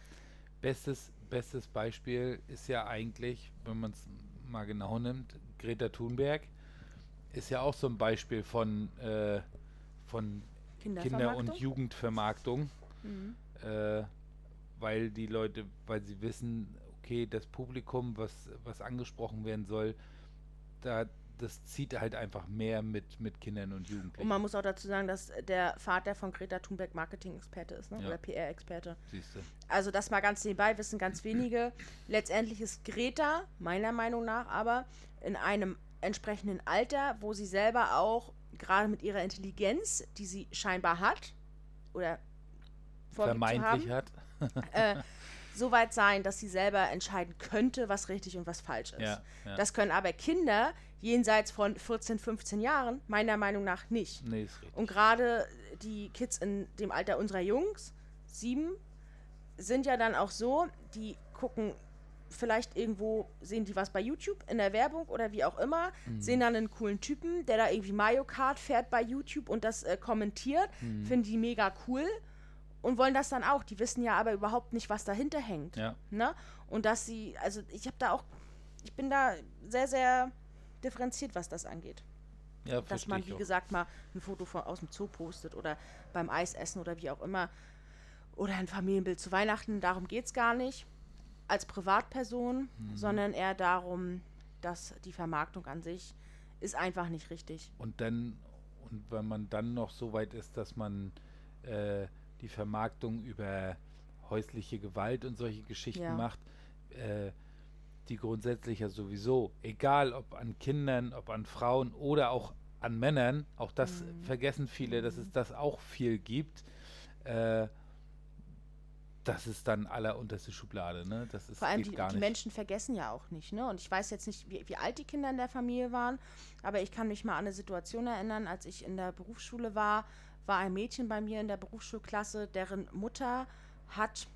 A: Bestes, bestes Beispiel ist ja eigentlich, wenn man es mal genau nimmt, Greta Thunberg ist ja auch so ein Beispiel von, äh, von Kinder- und Jugendvermarktung,
B: Mhm.
A: äh, weil die Leute, weil sie wissen, okay, das Publikum, was, was angesprochen werden soll, da, das zieht halt einfach mehr mit, mit Kindern und Jugendlichen.
B: Und man muss auch dazu sagen, dass der Vater von Greta Thunberg Marketing-Experte ist, ne?
A: Ja.
B: oder PR-Experte.
A: siehst du.
B: Also das mal ganz nebenbei, wissen ganz wenige. Letztendlich ist Greta, meiner Meinung nach, aber in einem entsprechenden Alter, wo sie selber auch gerade mit ihrer Intelligenz, die sie scheinbar hat, oder
A: Vermeintlich
B: haben,
A: hat.
B: äh, so weit sein, dass sie selber entscheiden könnte, was richtig und was falsch ist.
A: Ja, ja.
B: Das können aber Kinder jenseits von 14, 15 Jahren meiner Meinung nach nicht.
A: nee, ist richtig.
B: Und gerade die Kids in dem Alter unserer Jungs, sieben, sind ja dann auch so, die gucken vielleicht irgendwo, sehen die was bei YouTube in der Werbung oder wie auch immer, sehen dann einen coolen Typen, der da irgendwie Mario Kart fährt bei YouTube und das äh, kommentiert, finden die mega cool und wollen das dann auch. Die wissen ja aber überhaupt nicht, was dahinter hängt.
A: Ja.
B: Ne? Und dass sie, also ich habe da auch, ich bin da sehr, sehr differenziert, was das angeht
A: Ja,
B: dass man, wie
A: auch.
B: gesagt, mal ein Foto von, aus dem Zoo postet oder beim Eisessen oder wie auch immer. Oder ein Familienbild zu Weihnachten. Darum geht es gar nicht als Privatperson,
A: Mhm.
B: sondern eher darum, dass die Vermarktung an sich ist einfach nicht richtig.
A: Und dann, und wenn man dann noch so weit ist, dass man äh, die Vermarktung über häusliche Gewalt und solche Geschichten
B: Ja.
A: macht, äh, die grundsätzlich ja sowieso, egal ob an Kindern, ob an Frauen oder auch an Männern, auch das
B: Mhm.
A: vergessen viele, dass es das auch viel gibt, äh, das ist dann allerunterste Schublade, ne? Das ist,
B: Vor allem
A: geht
B: die, die. Menschen vergessen ja auch nicht, ne? Und ich weiß jetzt nicht, wie, wie alt die Kinder in der Familie waren, aber ich kann mich mal an eine Situation erinnern, als ich in der Berufsschule war, war ein Mädchen bei mir in der Berufsschulklasse, deren Mutter hat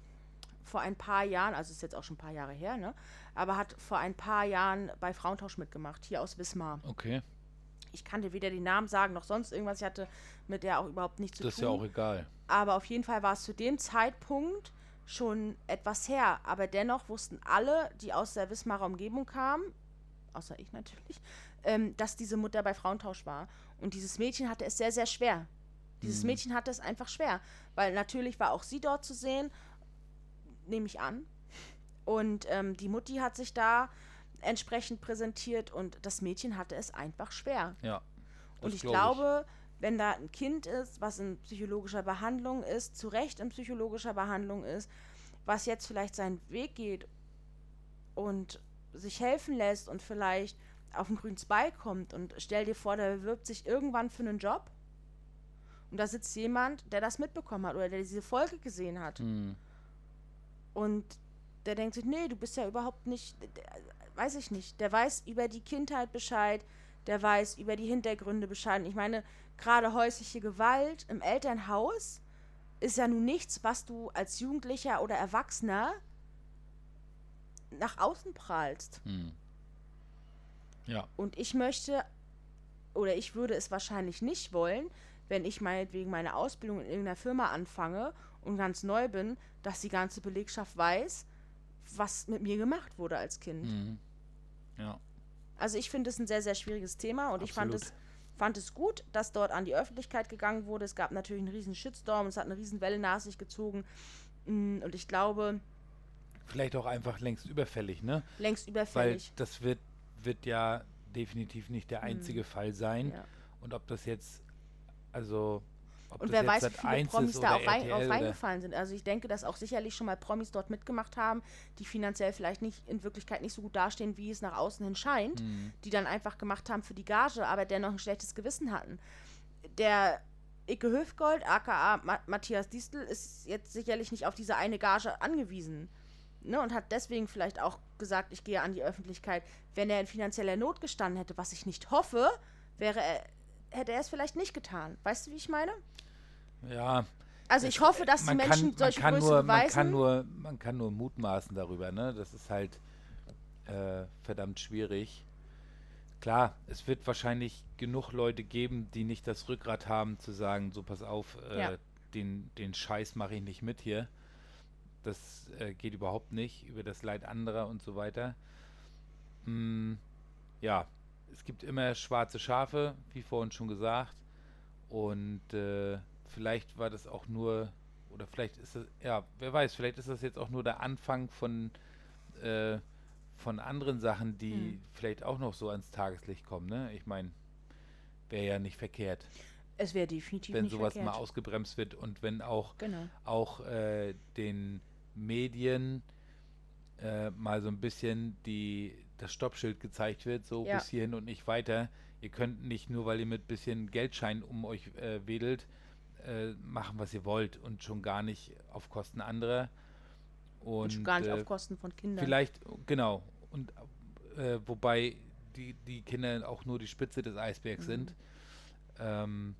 B: vor ein paar Jahren, also ist jetzt auch schon ein paar Jahre her, ne? Aber hat vor ein paar Jahren bei Frauentausch mitgemacht, hier aus Wismar.
A: Okay,
B: Ich kann dir weder den Namen sagen noch sonst irgendwas. Ich hatte mit der auch überhaupt nichts zu
A: das ist
B: tun.
A: ja auch egal.
B: Aber auf jeden Fall war es zu dem Zeitpunkt schon etwas her. Aber dennoch wussten alle, die aus der Wismarer Umgebung kamen, außer ich natürlich, ähm, dass diese Mutter bei Frauentausch war. Und dieses Mädchen hatte es sehr, sehr schwer. Dieses Mädchen hatte es einfach schwer. Weil natürlich war auch sie dort zu sehen, nehme ich an. Und ähm, die Mutti hat sich da entsprechend präsentiert und das Mädchen hatte es einfach schwer.
A: Ja.
B: Und ich
A: glaub
B: glaube, wenn da ein Kind ist, was in psychologischer Behandlung ist, zu Recht in psychologischer Behandlung ist, was jetzt vielleicht seinen Weg geht und sich helfen lässt und vielleicht auf den grünen Zweig kommt und stell dir vor, der bewirbt sich irgendwann für einen Job und da sitzt jemand, der das mitbekommen hat oder der diese Folge gesehen hat
A: Hm.
B: und der denkt sich, nee, du bist ja überhaupt nicht, der, weiß ich nicht, der weiß über die Kindheit Bescheid, der weiß über die Hintergründe Bescheid. Und Ich meine, gerade häusliche Gewalt im Elternhaus ist ja nun nichts, was du als Jugendlicher oder Erwachsener nach außen prahlst.
A: Hm. Ja,
B: Und ich möchte oder ich würde es wahrscheinlich nicht wollen, wenn ich meinetwegen meine Ausbildung in irgendeiner Firma anfange und ganz neu bin, dass die ganze Belegschaft weiß, was mit mir gemacht wurde als Kind.
A: Mhm. Ja.
B: Also ich finde es ein sehr, sehr schwieriges Thema und ich fand
A: Absolut.
B: es, fand es gut, dass dort an die Öffentlichkeit gegangen wurde. Es gab natürlich einen riesen Shitstorm, es hat eine riesen Welle nach sich gezogen. Mm, Und ich glaube,
A: Vielleicht auch einfach längst überfällig, ne?
B: längst
A: Weil
B: überfällig.
A: das wird, wird ja definitiv nicht der einzige Fall sein.
B: Ja.
A: Und ob das jetzt, also, ob
B: Und wer weiß, wie viele
A: Sat.1
B: Promis da auch rein, auf reingefallen sind. Also ich denke, dass auch sicherlich schon mal Promis dort mitgemacht haben, die finanziell vielleicht nicht in Wirklichkeit nicht so gut dastehen, wie es nach außen hin scheint,
A: Mhm.
B: die dann einfach gemacht haben für die Gage, aber dennoch ein schlechtes Gewissen hatten. Der Icke Höfgold, aka Ma Matthias Distel, ist jetzt sicherlich nicht auf diese eine Gage angewiesen. Ne, und hat deswegen vielleicht auch gesagt, ich gehe an die Öffentlichkeit. Wenn er in finanzieller Not gestanden hätte, was ich nicht hoffe, wäre er, hätte er es vielleicht nicht getan. Weißt du, wie ich meine?
A: Ja,
B: Also ich hoffe, dass die Menschen
A: kann,
B: solche
A: man kann nur. Man kann, nur, man kann nur mutmaßen darüber, ne? Das ist halt äh, verdammt schwierig. Klar, es wird wahrscheinlich genug Leute geben, die nicht das Rückgrat haben, zu sagen, so pass auf, äh,
B: Ja.
A: den, den Scheiß mache ich nicht mit hier. Das äh, geht überhaupt nicht über das Leid anderer und so weiter. Mm, ja, es gibt immer schwarze Schafe, wie vorhin schon gesagt. Und äh, vielleicht war das auch nur, oder vielleicht ist es, ja, wer weiß, vielleicht ist das jetzt auch nur der Anfang von, äh, von anderen Sachen, die
B: Hm.
A: vielleicht auch noch so ans Tageslicht kommen. Ne? Ich meine, wäre ja nicht verkehrt,
B: es wäre definitiv
A: wenn
B: nicht
A: sowas
B: verkehrt.
A: mal ausgebremst wird und wenn auch
B: Genau.
A: auch äh, den Medien äh, mal so ein bisschen die, das Stoppschild gezeigt wird, so
B: Ja.
A: bis hierhin und nicht weiter. Ihr könnt nicht nur, weil ihr mit bisschen Geldschein um euch äh, wedelt, äh, machen, was ihr wollt und schon gar nicht auf Kosten anderer. Und,
B: Und schon gar nicht
A: äh,
B: auf Kosten von Kindern.
A: Vielleicht, genau. Und äh, wobei die, die Kinder auch nur die Spitze des Eisbergs
B: Mhm.
A: sind. Ähm,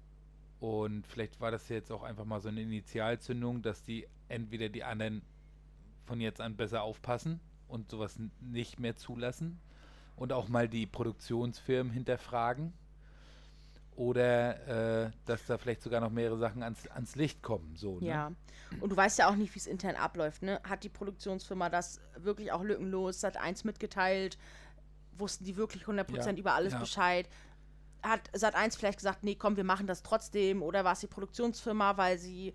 A: und vielleicht war das jetzt auch einfach mal so eine Initialzündung, dass die entweder die anderen von jetzt an besser aufpassen und sowas nicht mehr zulassen und auch mal die Produktionsfirmen hinterfragen. Oder äh, dass da vielleicht sogar noch mehrere Sachen ans, ans Licht kommen. So, ne?
B: Ja. Und du weißt ja auch nicht, wie es intern abläuft, ne? Hat die Produktionsfirma das wirklich auch lückenlos, Sat 1 mitgeteilt? Wussten die wirklich 100%
A: Ja,
B: über alles
A: ja.
B: Bescheid? Hat Sat 1 vielleicht gesagt, nee, komm, wir machen das trotzdem? Oder war es die Produktionsfirma, weil sie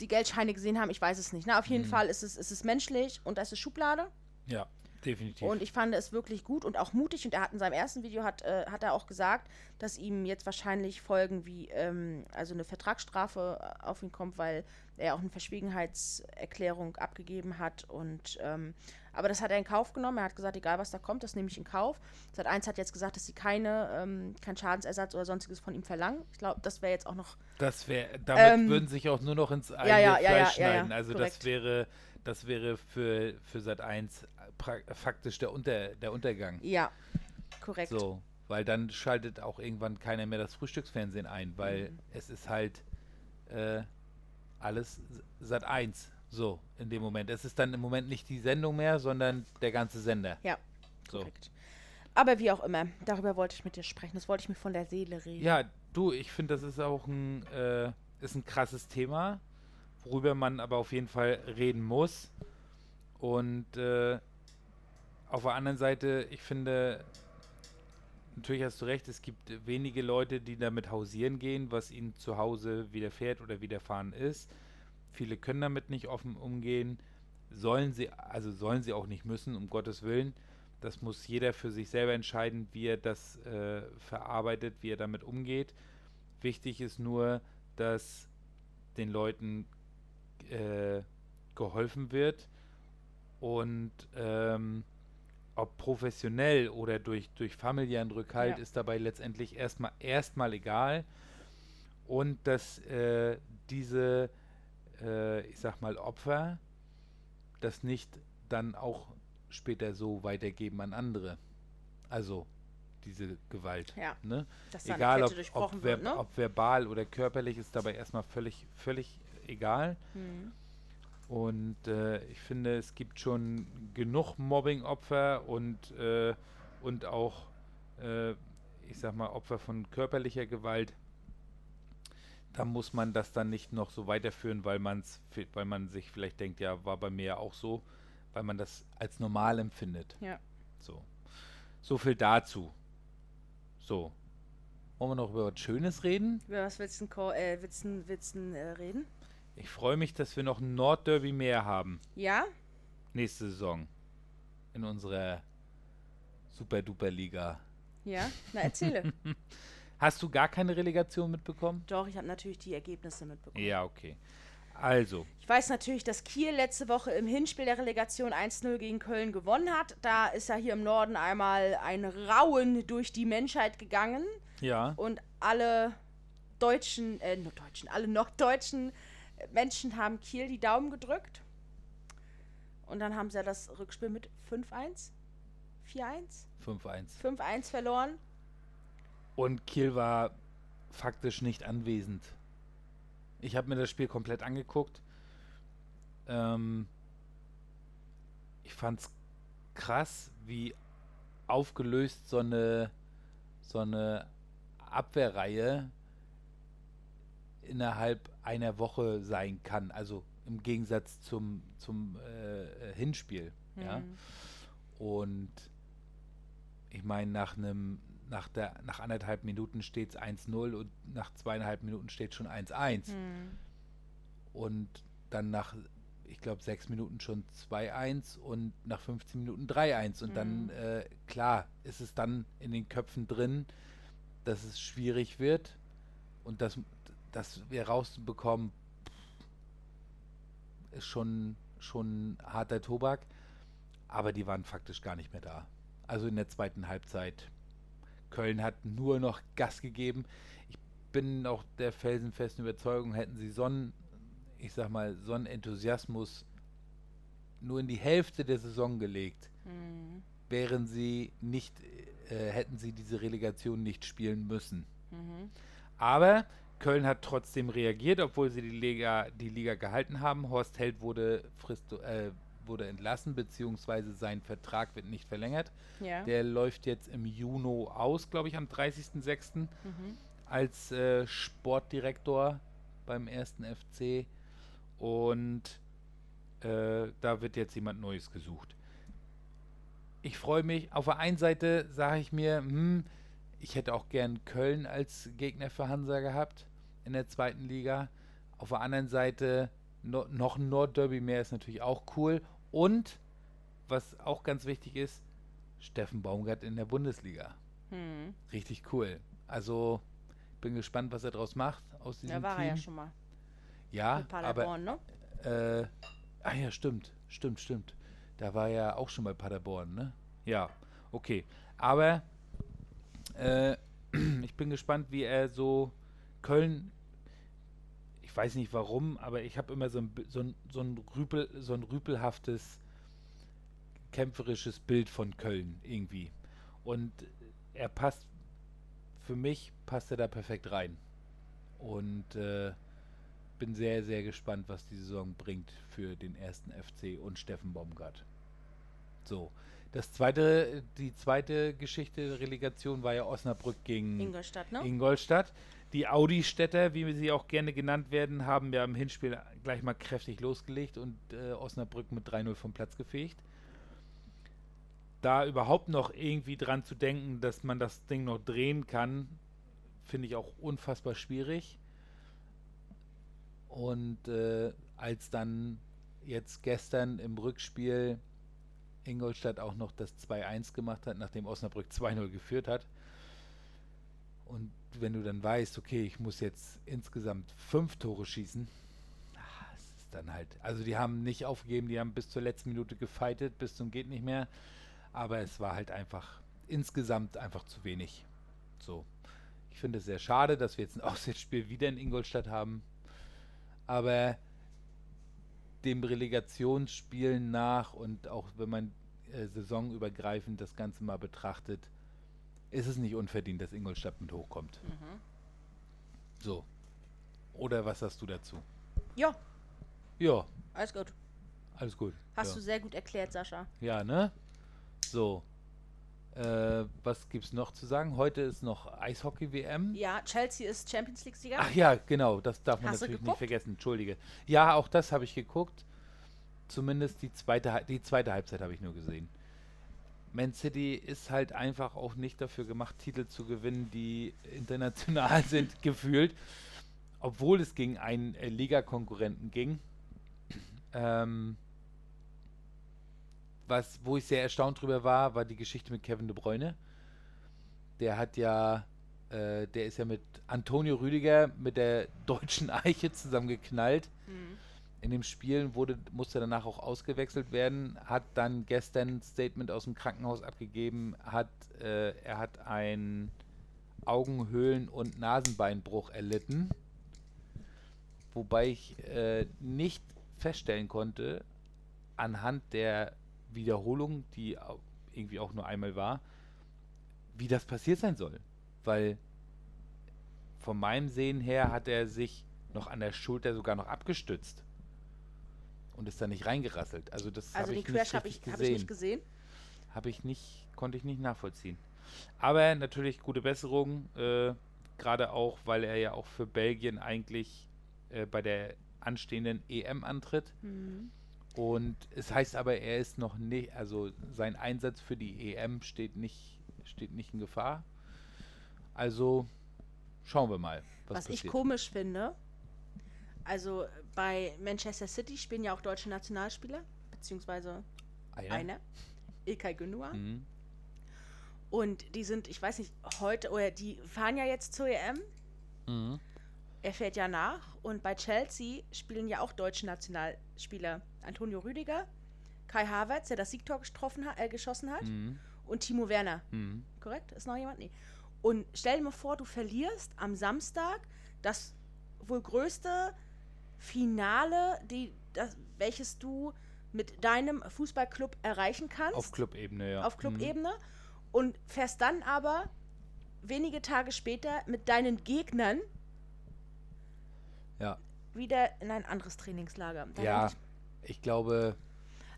B: die Geldscheine gesehen haben? Ich weiß es nicht. Ne? Auf jeden
A: Mhm.
B: Fall ist es, ist es menschlich und das ist Schublade.
A: Ja, definitiv.
B: Und ich fand es wirklich gut und auch mutig. Und er hat in seinem ersten Video hat, äh, hat er auch gesagt, dass ihm jetzt wahrscheinlich Folgen wie ähm, also eine Vertragsstrafe äh, auf ihn kommt, weil er auch eine Verschwiegenheitserklärung abgegeben hat. Und ähm, aber das hat er in Kauf genommen. Er hat gesagt, egal was da kommt, das nehme ich in Kauf. Sat 1 hat jetzt gesagt, dass sie keine, ähm, keinen Schadensersatz oder sonstiges von ihm verlangen. Ich glaube, das wäre jetzt auch noch
A: Das wäre, damit
B: Ähm,
A: würden sich auch nur noch ins eigene
B: ja, ja,
A: Fleisch
B: ja,
A: schneiden. also
B: korrekt.
A: das wäre, das wäre für, für Sat 1 faktisch der, Unter, der Untergang.
B: ja korrekt.
A: So, weil dann schaltet auch irgendwann keiner mehr das Frühstücksfernsehen ein, weil
B: Mhm.
A: es ist halt äh, alles Sat 1. So, in dem Moment. Es ist dann im Moment nicht die Sendung mehr, sondern der ganze Sender.
B: Ja,
A: So.
B: korrekt. Aber wie auch immer, darüber wollte ich mit dir sprechen. Das wollte ich mir von der Seele reden.
A: Ja, du, ich finde, das ist auch ein, äh, ist ein krasses Thema, worüber man aber auf jeden Fall reden muss. Und äh, auf der anderen Seite, ich finde, natürlich hast du recht, es gibt wenige Leute, die damit hausieren gehen, was ihnen zu Hause widerfährt oder widerfahren ist. Viele können damit nicht offen umgehen, sollen sie, also sollen sie auch nicht müssen, um Gottes Willen. Das muss jeder für sich selber entscheiden, wie er das äh, verarbeitet, wie er damit umgeht. Wichtig ist nur, dass den Leuten äh, geholfen wird und ähm, ob professionell oder durch, durch familiären Rückhalt
B: Ja.
A: ist dabei letztendlich erstmal erstmal egal und dass äh, diese, äh, ich sag mal, Opfer das nicht dann auch später so weitergeben an andere. Also diese Gewalt.
B: Ja,
A: Ne? Egal ob, ob,
B: wird,
A: ver
B: ne?
A: ob verbal oder körperlich ist dabei erstmal völlig, völlig egal.
B: Hm.
A: Und äh, ich finde, es gibt schon genug Mobbing-Opfer und, äh, und auch, äh, ich sag mal, Opfer von körperlicher Gewalt, da muss man das dann nicht noch so weiterführen, weil man's, weil man sich vielleicht denkt, ja, war bei mir ja auch so, weil man das als normal empfindet.
B: Ja.
A: So. So viel dazu. So. Wollen wir noch über was Schönes reden?
B: Über was willst du, äh, willst du, willst du äh, reden?
A: Ich freue mich, dass wir noch ein Nordderby mehr haben.
B: Ja?
A: Nächste Saison. In unserer Super-Duper-Liga.
B: Ja? Na, erzähle.
A: Hast du gar keine Relegation mitbekommen?
B: Doch, ich habe natürlich die Ergebnisse mitbekommen.
A: Ja, okay. Also,
B: Ich weiß natürlich, dass Kiel letzte Woche im Hinspiel der Relegation 1-0 gegen Köln gewonnen hat. Da ist ja hier im Norden einmal ein Rauen durch die Menschheit gegangen.
A: ja.
B: Und alle deutschen, äh, nur deutschen, alle norddeutschen Menschen haben Kiel die Daumen gedrückt. Und dann haben sie ja das Rückspiel mit 5-1, 4-1,
A: 5-1.
B: 5-1 verloren.
A: Und Kiel war faktisch nicht anwesend. Ich habe mir das Spiel komplett angeguckt. Ähm, ich fand's krass, wie aufgelöst so eine, so eine Abwehrreihe innerhalb einer Woche sein kann. Also im Gegensatz zum, zum äh, Hinspiel. Ja?
B: Mhm.
A: Und ich meine, nach einem, nach der, nach anderthalb Minuten steht es 1-0 und nach zweieinhalb Minuten steht schon 1-1.
B: Mhm.
A: Und dann nach, ich glaube, sechs Minuten schon 2-1 und nach 15 Minuten 3-1. Und dann,
B: Mhm.
A: äh, klar, ist es dann in den Köpfen drin, dass es schwierig wird und dass, dass wir rausbekommen, ist schon, schon harter Tobak. Aber die waren faktisch gar nicht mehr da. Also in der zweiten Halbzeit. Köln hat nur noch Gas gegeben. Ich bin auch der felsenfesten Überzeugung, hätten sie so einen, ich sag mal, so einen Enthusiasmus nur in die Hälfte der Saison gelegt,
B: Mhm.
A: wären sie nicht, äh, hätten sie diese Relegation nicht spielen müssen.
B: Mhm.
A: Aber Köln hat trotzdem reagiert, obwohl sie die Liga, die Liga gehalten haben. Horst Held wurde, frist, äh, wurde entlassen, beziehungsweise sein Vertrag wird nicht verlängert.
B: Ja.
A: Der läuft jetzt im Juni aus, glaube ich, am 30.06.
B: Mhm.
A: als äh, Sportdirektor beim ersten FC. Und äh, da wird jetzt jemand Neues gesucht. Ich freue mich. Auf der einen Seite sage ich mir, hm, ich hätte auch gern Köln als Gegner für Hansa gehabt in der zweiten Liga. Auf der anderen Seite no, noch ein Nordderby mehr ist natürlich auch cool. Und was auch ganz wichtig ist, Steffen Baumgart in der Bundesliga.
B: Mhm.
A: Richtig cool. Also bin gespannt, was er daraus macht aus diesem
B: Da war
A: Team.
B: er ja schon mal.
A: Ja, aber
B: Paderborn, ne?
A: äh, ah ja, stimmt, stimmt, stimmt. Da war er auch schon bei Paderborn, ne? Ja, okay. Aber äh, ich bin gespannt, wie er so Köln. Ich weiß nicht warum, aber ich habe immer so ein, so ein, so ein Rüpel, so ein rüpelhaftes kämpferisches Bild von Köln irgendwie. Und er passt für mich passt er da perfekt rein. Und äh, bin sehr, sehr gespannt, was die Saison bringt für den ersten FC und Steffen Baumgart. So. Das zweite, die zweite Geschichte der Relegation war ja Osnabrück gegen
B: Ingolstadt, ne?
A: Ingolstadt. Die Audi-Städter, wie sie auch gerne genannt werden, haben ja im Hinspiel gleich mal kräftig losgelegt und äh, Osnabrück mit 3-0 vom Platz gefegt. Da überhaupt noch irgendwie dran zu denken, dass man das Ding noch drehen kann, finde ich auch unfassbar schwierig. Und äh, als dann jetzt gestern im Rückspiel Ingolstadt auch noch das 2-1 gemacht hat, nachdem Osnabrück 2-0 geführt hat. Und wenn du dann weißt, okay, ich muss jetzt insgesamt fünf Tore schießen, ah, es ist dann halt. Also die haben nicht aufgegeben, die haben bis zur letzten Minute gefightet, bis zum geht nicht mehr. Aber es war halt einfach insgesamt einfach zu wenig. So. Ich finde es sehr schade, dass wir jetzt ein Auswärtsspiel wieder in Ingolstadt haben. Aber dem Relegationsspielen nach und auch wenn man äh, saisonübergreifend das Ganze mal betrachtet, ist es nicht unverdient, dass Ingolstadt mit hochkommt.
B: Mhm.
A: So. Oder was hast du dazu?
B: Ja,
A: Ja,
B: alles gut.
A: alles gut.
B: Hast
A: ja.
B: du sehr gut erklärt, Sascha.
A: Ja, ne? So. Äh, was gibt es noch zu sagen? Heute ist noch Eishockey-WM.
B: Ja, Chelsea ist Champions League-Sieger.
A: Ach ja, genau, das darf man
B: Hast
A: natürlich nicht vergessen. Entschuldige. Ja, auch das habe ich geguckt. Zumindest die zweite, die zweite Halbzeit habe ich nur gesehen. Man City ist halt einfach auch nicht dafür gemacht, Titel zu gewinnen, die international sind, gefühlt. Obwohl es gegen einen äh, Ligakonkurrenten ging. Ähm, was, wo ich sehr erstaunt drüber war, war die Geschichte mit Kevin De Bruyne. Der hat ja, äh, der ist ja mit Antonio Rüdiger mit der deutschen Eiche zusammengeknallt.
B: Mhm.
A: In dem Spiel wurde, musste danach auch ausgewechselt werden, hat dann gestern ein Statement aus dem Krankenhaus abgegeben, hat, äh, er hat einen Augenhöhlen- und Nasenbeinbruch erlitten. Wobei ich äh, nicht feststellen konnte, anhand der Wiederholung, die irgendwie auch nur einmal war, wie das passiert sein soll. Weil von meinem Sehen her hat er sich noch an der Schulter sogar noch abgestützt und ist da nicht reingerasselt. Also das
B: Also
A: habe ich nicht
B: Crash habe ich,
A: richtig
B: hab ich nicht
A: gesehen. Habe ich nicht, konnte ich nicht nachvollziehen. Aber natürlich gute Besserung, äh, gerade auch, weil er ja auch für Belgien eigentlich äh, bei der anstehenden EM antritt.
B: Mhm.
A: Und es heißt aber, er ist noch nicht, also sein Einsatz für die EM steht nicht, steht nicht in Gefahr. Also schauen wir mal, was,
B: Was, ich komisch finde, also bei Manchester City spielen ja auch deutsche Nationalspieler, beziehungsweise
A: Einer?
B: einer, Ilkay Gündoğan.
A: Mhm.
B: Und die sind, ich weiß nicht, heute, oder die fahren ja jetzt zur EM.
A: Mhm.
B: Er fährt ja nach. Und bei Chelsea spielen ja auch deutsche Nationalspieler. Antonio Rüdiger, Kai Havertz, der das Siegtor getroffen hat, äh, geschossen hat,
A: Mhm.
B: und Timo Werner.
A: Mhm.
B: Korrekt? Ist noch jemand? Nee. Und stell dir mal vor, du verlierst am Samstag das wohl größte Finale, die, das, welches du mit deinem Fußballclub erreichen kannst.
A: Auf Clubebene, ja.
B: auf Clubebene. Und fährst dann aber wenige Tage später mit deinen Gegnern
A: Mhm. Ja,
B: wieder in ein anderes Trainingslager. Da
A: ja. Ich glaube,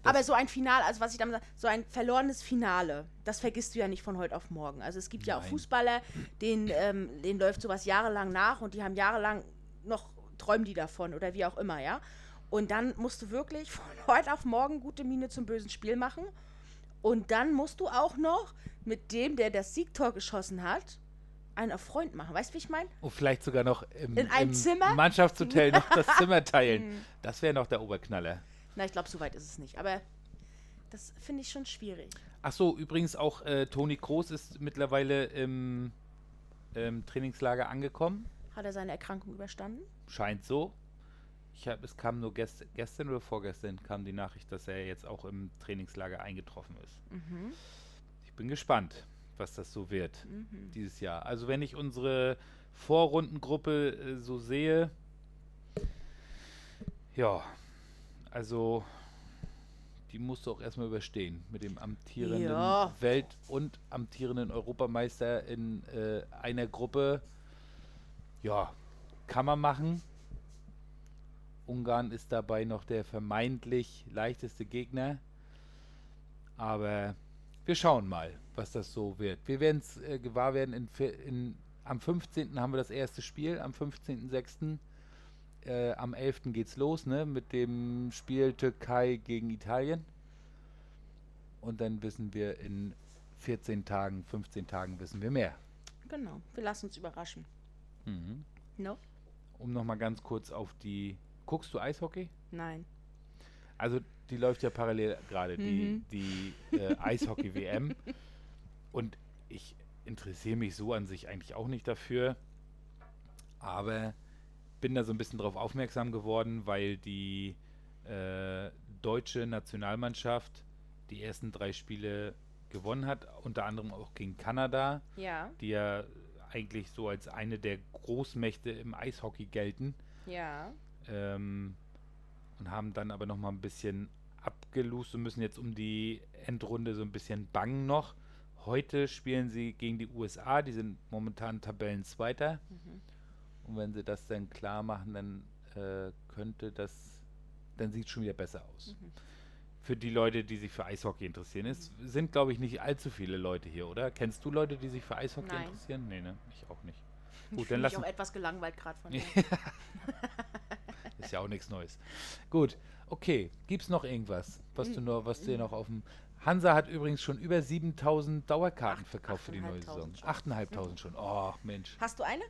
B: Aber so ein Finale, also was ich damit sage, so ein verlorenes Finale, das vergisst du ja nicht von heute auf morgen. Also es gibt ja auch
A: Nein.
B: Fußballer, denen, ähm, denen läuft sowas jahrelang nach und die haben jahrelang noch, träumen die davon oder wie auch immer, ja. Und dann musst du wirklich von heute auf morgen gute Miene zum bösen Spiel machen. Und dann musst du auch noch mit dem, der das Siegtor geschossen hat, einen auf Freund machen. Weißt du, wie ich meine?
A: und vielleicht sogar noch im,
B: In einem
A: im
B: Zimmer?
A: Mannschaftshotel noch das Zimmer teilen. Das wäre noch der Oberknaller.
B: Na, ich glaube, so weit ist es nicht. Aber das finde ich schon schwierig.
A: Ach so, übrigens auch äh, Toni Kroos ist mittlerweile im, im Trainingslager angekommen.
B: Hat er seine Erkrankung überstanden?
A: Scheint so. Ich hab, es kam nur gest, gestern oder vorgestern kam die Nachricht, dass er jetzt auch im Trainingslager eingetroffen ist.
B: Mhm.
A: Ich bin gespannt, was das so wird
B: Mhm.
A: dieses Jahr. Also wenn ich unsere Vorrundengruppe äh, so sehe, ja, also die musst du auch erstmal überstehen mit dem amtierenden
B: Ja.
A: Welt- und amtierenden Europameister in äh, einer Gruppe. Ja, kann man machen. Ungarn ist dabei noch der vermeintlich leichteste Gegner. Aber wir schauen mal, was das so wird. Wir werden es äh, gewahr werden. In, in, am 15. haben wir das erste Spiel, am 15.06. Äh, am 11. geht's los, ne? Mit dem Spiel Türkei gegen Italien. Und dann wissen wir in 14 Tagen, 15 Tagen wissen wir mehr.
B: Genau. Wir lassen uns überraschen.
A: Mhm.
B: No?
A: Um nochmal ganz kurz auf die. Guckst du Eishockey?
B: Nein.
A: Also die läuft ja parallel gerade,
B: Mhm.
A: die, die äh, Eishockey-WM. Und ich interessiere mich so an sich eigentlich auch nicht dafür. Aber bin da so ein bisschen drauf aufmerksam geworden, weil die äh, deutsche Nationalmannschaft die ersten drei Spiele gewonnen hat, unter anderem auch gegen Kanada,
B: Ja.
A: die ja eigentlich so als eine der Großmächte im Eishockey gelten
B: Ja.
A: ähm, und haben dann aber noch mal ein bisschen abgelust und müssen jetzt um die Endrunde so ein bisschen bangen noch. Heute spielen sie gegen die USA, die sind momentan Tabellenzweiter.
B: Mhm.
A: Und wenn sie das dann klar machen, dann äh, könnte das, dann sieht es schon wieder besser aus.
B: Mhm.
A: Für die Leute, die sich für Eishockey interessieren. Es sind, glaube ich, nicht allzu viele Leute hier, oder? Kennst du Leute, die sich für Eishockey
B: Nein.
A: interessieren? Nee, ne? Ich auch nicht.
B: Ich
A: Gut,
B: fühle
A: dann
B: mich auch etwas gelangweilt gerade von dir.
A: Ist ja auch nichts Neues. Gut, okay. Gibt's noch irgendwas, was
B: Hm.
A: du nur, was dir noch auf dem. Hansa hat übrigens schon über 7000 Dauerkarten
B: Acht-
A: verkauft für die neue Saison.
B: 8.500 schon.
A: 8.500 schon. Oh, Mensch.
B: Hast du eine?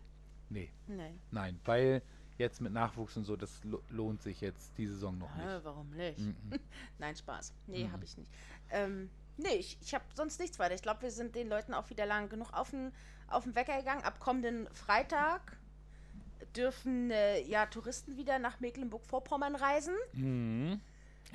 A: Nee,
B: Nein.
A: nein, weil jetzt mit Nachwuchs und so, das lo lohnt sich jetzt die Saison noch nicht.
B: warum nicht?
A: Mhm.
B: Nein, Spaß. Nee,
A: Mhm.
B: habe ich nicht. Ähm, nee, ich, ich habe sonst nichts weiter. Ich glaube, wir sind den Leuten auch wieder lang genug auf den, auf den Wecker gegangen. Ab kommenden Freitag dürfen äh, ja Touristen wieder nach Mecklenburg-Vorpommern reisen.
A: Mhm.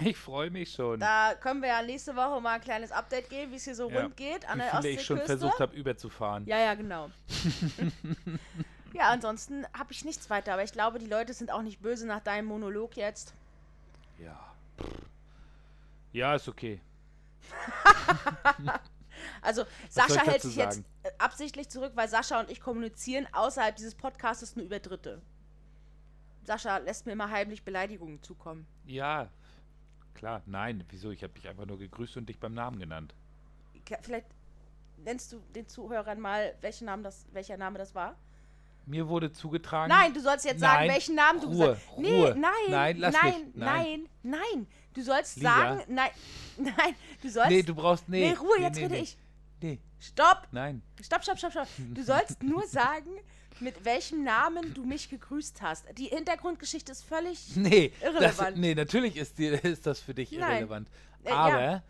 A: Ich freue mich schon.
B: Da können wir ja nächste Woche mal ein kleines Update geben, wie es hier so
A: Ja.
B: rund geht an
A: Wie
B: der
A: viele ich schon
B: Ostseeküste.
A: versucht habe, überzufahren.
B: Ja, ja, genau. ja, ansonsten habe ich nichts weiter. Aber ich glaube, die Leute sind auch nicht böse nach deinem Monolog jetzt.
A: Ja. Ja, ist okay.
B: Also, Sascha hält sich jetzt
A: sagen?
B: äh, absichtlich zurück, weil Sascha und ich kommunizieren außerhalb dieses Podcasts nur über Dritte. Sascha lässt mir immer heimlich Beleidigungen zukommen.
A: Ja, klar. Nein, wieso? Ich habe dich einfach nur gegrüßt und dich beim Namen genannt.
B: Vielleicht nennst du den Zuhörern mal, welchen Namen das, welcher Name das war?
A: Mir wurde zugetragen.
B: Nein, du sollst jetzt sagen,
A: Nein,
B: welchen Namen du
A: Ruhe,
B: gesagt Nee,
A: Ruhe.
B: nein,
A: Nein,
B: nein, nein,
A: Nein.
B: nein, Du sollst
A: Lisa.
B: sagen, nein, nein, du sollst.
A: Nee, du brauchst. Nee,
B: Nee, Ruhe,
A: nee,
B: jetzt
A: nee,
B: rede ich.
A: Nee,
B: Stopp!
A: nein.
B: Stopp, stopp, stopp, stopp. Du sollst nur sagen, mit welchem Namen du mich gegrüßt hast. Die Hintergrundgeschichte ist völlig.
A: Nee, das,
B: Irrelevant.
A: nee natürlich ist, die, ist das für dich
B: Nein.
A: irrelevant.
B: Äh, ja.
A: Aber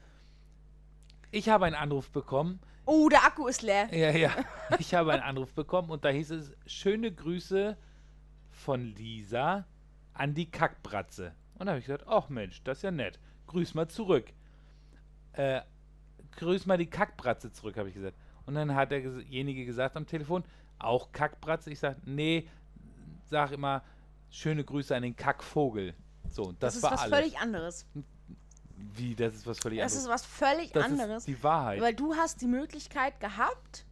A: ich habe einen Anruf bekommen.
B: Oh, der Akku ist leer.
A: Ja, ja. Ich habe einen Anruf bekommen und da hieß es: Schöne Grüße von Lisa an die Kackbratze. Und da habe ich gesagt: Ach Mensch, das ist ja nett. Grüß mal zurück. Äh, grüß mal die Kackbratze zurück, habe ich gesagt. Und dann hat derjenige gesagt am Telefon: Auch Kackbratze? Ich sage: Nee, sag immer: Schöne Grüße an den Kackvogel. So, und das,
B: Das, ist
A: war
B: was
A: alles.
B: völlig anderes.
A: Wie, das ist was völlig
B: Das
A: anderes.
B: ist was völlig
A: das
B: anderes.
A: ist die Wahrheit.
B: Weil du hast die Möglichkeit gehabt,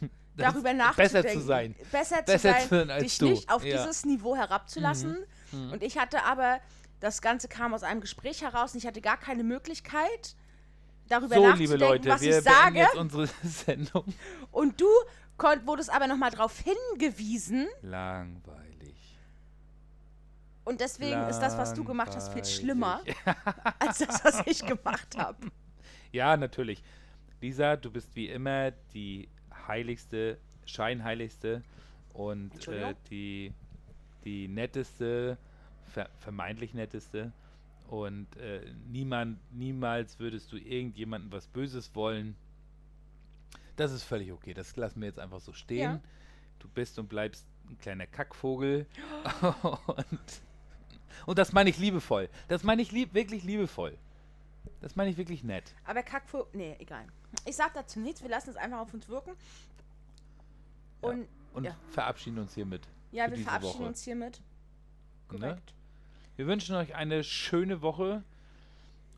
A: Das
B: darüber nachzudenken.
A: Besser zu sein.
B: Besser zu
A: Besser
B: sein,
A: zu sein als
B: dich
A: du.
B: nicht auf
A: Ja. Mhm.
B: dieses Niveau herabzulassen. Und ich hatte aber, das Ganze kam aus einem Gespräch heraus und ich hatte gar keine Möglichkeit, darüber
A: So,
B: nachzudenken,
A: liebe Leute,
B: was
A: wir
B: ich sage.
A: jetzt unsere Sendung.
B: Und du konnt, wurdest aber nochmal darauf hingewiesen.
A: Langweilig.
B: Und deswegen ist das, was du gemacht hast, viel
A: Langweilig.
B: schlimmer als das, was ich gemacht habe.
A: Ja, natürlich. Lisa, du bist wie immer die heiligste, scheinheiligste und äh, die, die netteste, ver vermeintlich netteste. Und äh, niemand, niemals würdest du irgendjemandem was Böses wollen. Das ist völlig okay. Das lassen wir jetzt einfach so stehen.
B: Ja.
A: Du bist und bleibst ein kleiner Kackvogel. und, und das meine ich liebevoll. Das meine ich lieb, wirklich liebevoll. Das meine ich wirklich nett.
B: Aber Kackvogel, nee, egal. Ich sag dazu nichts, wir lassen es einfach auf uns wirken.
A: Ja.
B: Und
A: Und
B: Ja.
A: verabschieden uns hiermit.
B: ja, wir verabschieden
A: Woche.
B: uns hiermit.
A: Ne? Wir wünschen euch eine schöne Woche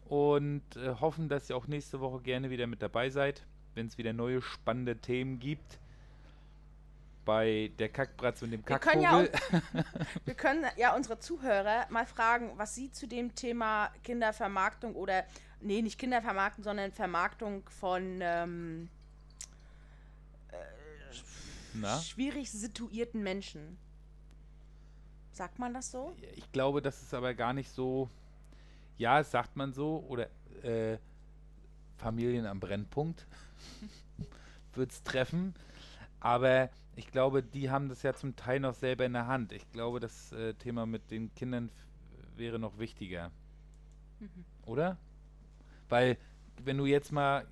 A: und äh, hoffen, dass ihr auch nächste Woche gerne wieder mit dabei seid, wenn es wieder neue spannende Themen gibt. Bei der Kackbratze und dem
B: Wir können ja
A: Kackvogel.
B: Wir können ja unsere Zuhörer mal fragen, was sie zu dem Thema Kindervermarktung oder, nee, nicht Kindervermarktung, sondern Vermarktung von ähm,
A: Na?
B: schwierig situierten Menschen. Sagt man das so?
A: Ich glaube, das ist aber gar nicht so. Ja, sagt man so. Oder äh, Familien am Brennpunkt wird es treffen. Aber ich glaube, die haben das ja zum Teil noch selber in der Hand. Ich glaube, das äh, Thema mit den Kindern wäre noch wichtiger.
B: Mhm.
A: Oder? Weil, wenn du jetzt mal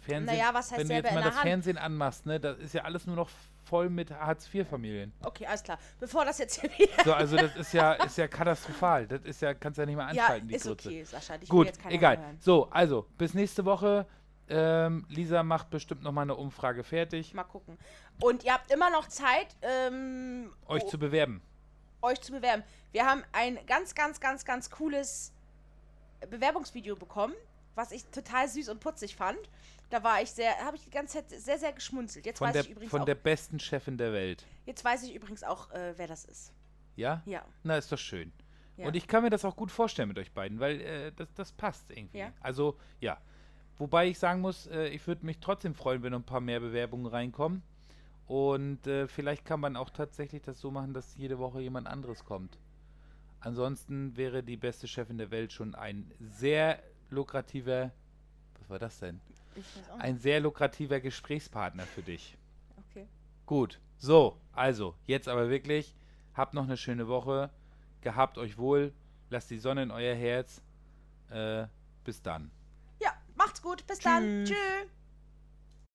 A: Fernsehen,
B: Naja, was heißt
A: wenn du jetzt mal das
B: Hand?
A: Fernsehen anmachst, ne, das ist ja alles nur noch voll mit Hartz-IV-Familien.
B: Okay, alles klar. Bevor das jetzt hier wieder.
A: So, also das ist ja, ist ja katastrophal. Das ist ja, kannst ja nicht
B: Ja,
A: anschalten, die
B: ist
A: Grütze.
B: okay, Sascha. Ich
A: Gut,
B: jetzt keiner
A: egal.
B: mehr hören.
A: So, also, bis nächste Woche. Ähm, Lisa macht bestimmt noch mal eine Umfrage fertig,
B: Mal gucken. Und ihr habt immer noch Zeit, ähm,
A: euch
B: oh,
A: zu bewerben.
B: euch zu bewerben. Wir haben ein ganz, ganz, ganz, ganz cooles Bewerbungsvideo bekommen, was ich total süß und putzig fand. Da war ich sehr, habe ich die ganze Zeit sehr, sehr geschmunzelt. Jetzt
A: Von,
B: weiß
A: der,
B: ich übrigens
A: von
B: auch,
A: der besten Chefin der Welt.
B: jetzt weiß ich übrigens auch, äh, wer das ist.
A: Ja?
B: Ja.
A: Na, ist doch schön.
B: Ja.
A: Und ich kann mir das auch gut vorstellen mit euch beiden, weil äh, das, das passt irgendwie.
B: Ja.
A: Also, ja. Wobei ich sagen muss, äh, ich würde mich trotzdem freuen, wenn noch ein paar mehr Bewerbungen reinkommen. Und äh, vielleicht kann man auch tatsächlich das so machen, dass jede Woche jemand anderes kommt. Ansonsten wäre die beste Chefin der Welt schon ein sehr lukrativer, was war das denn? Ein sehr lukrativer Gesprächspartner für dich.
B: Okay.
A: Gut, so, also, jetzt aber wirklich, habt noch eine schöne Woche, gehabt euch wohl, lasst die Sonne in euer Herz. Äh, bis dann.
B: Macht's gut. Bis dann.
C: Tschüss.
B: Tschüss.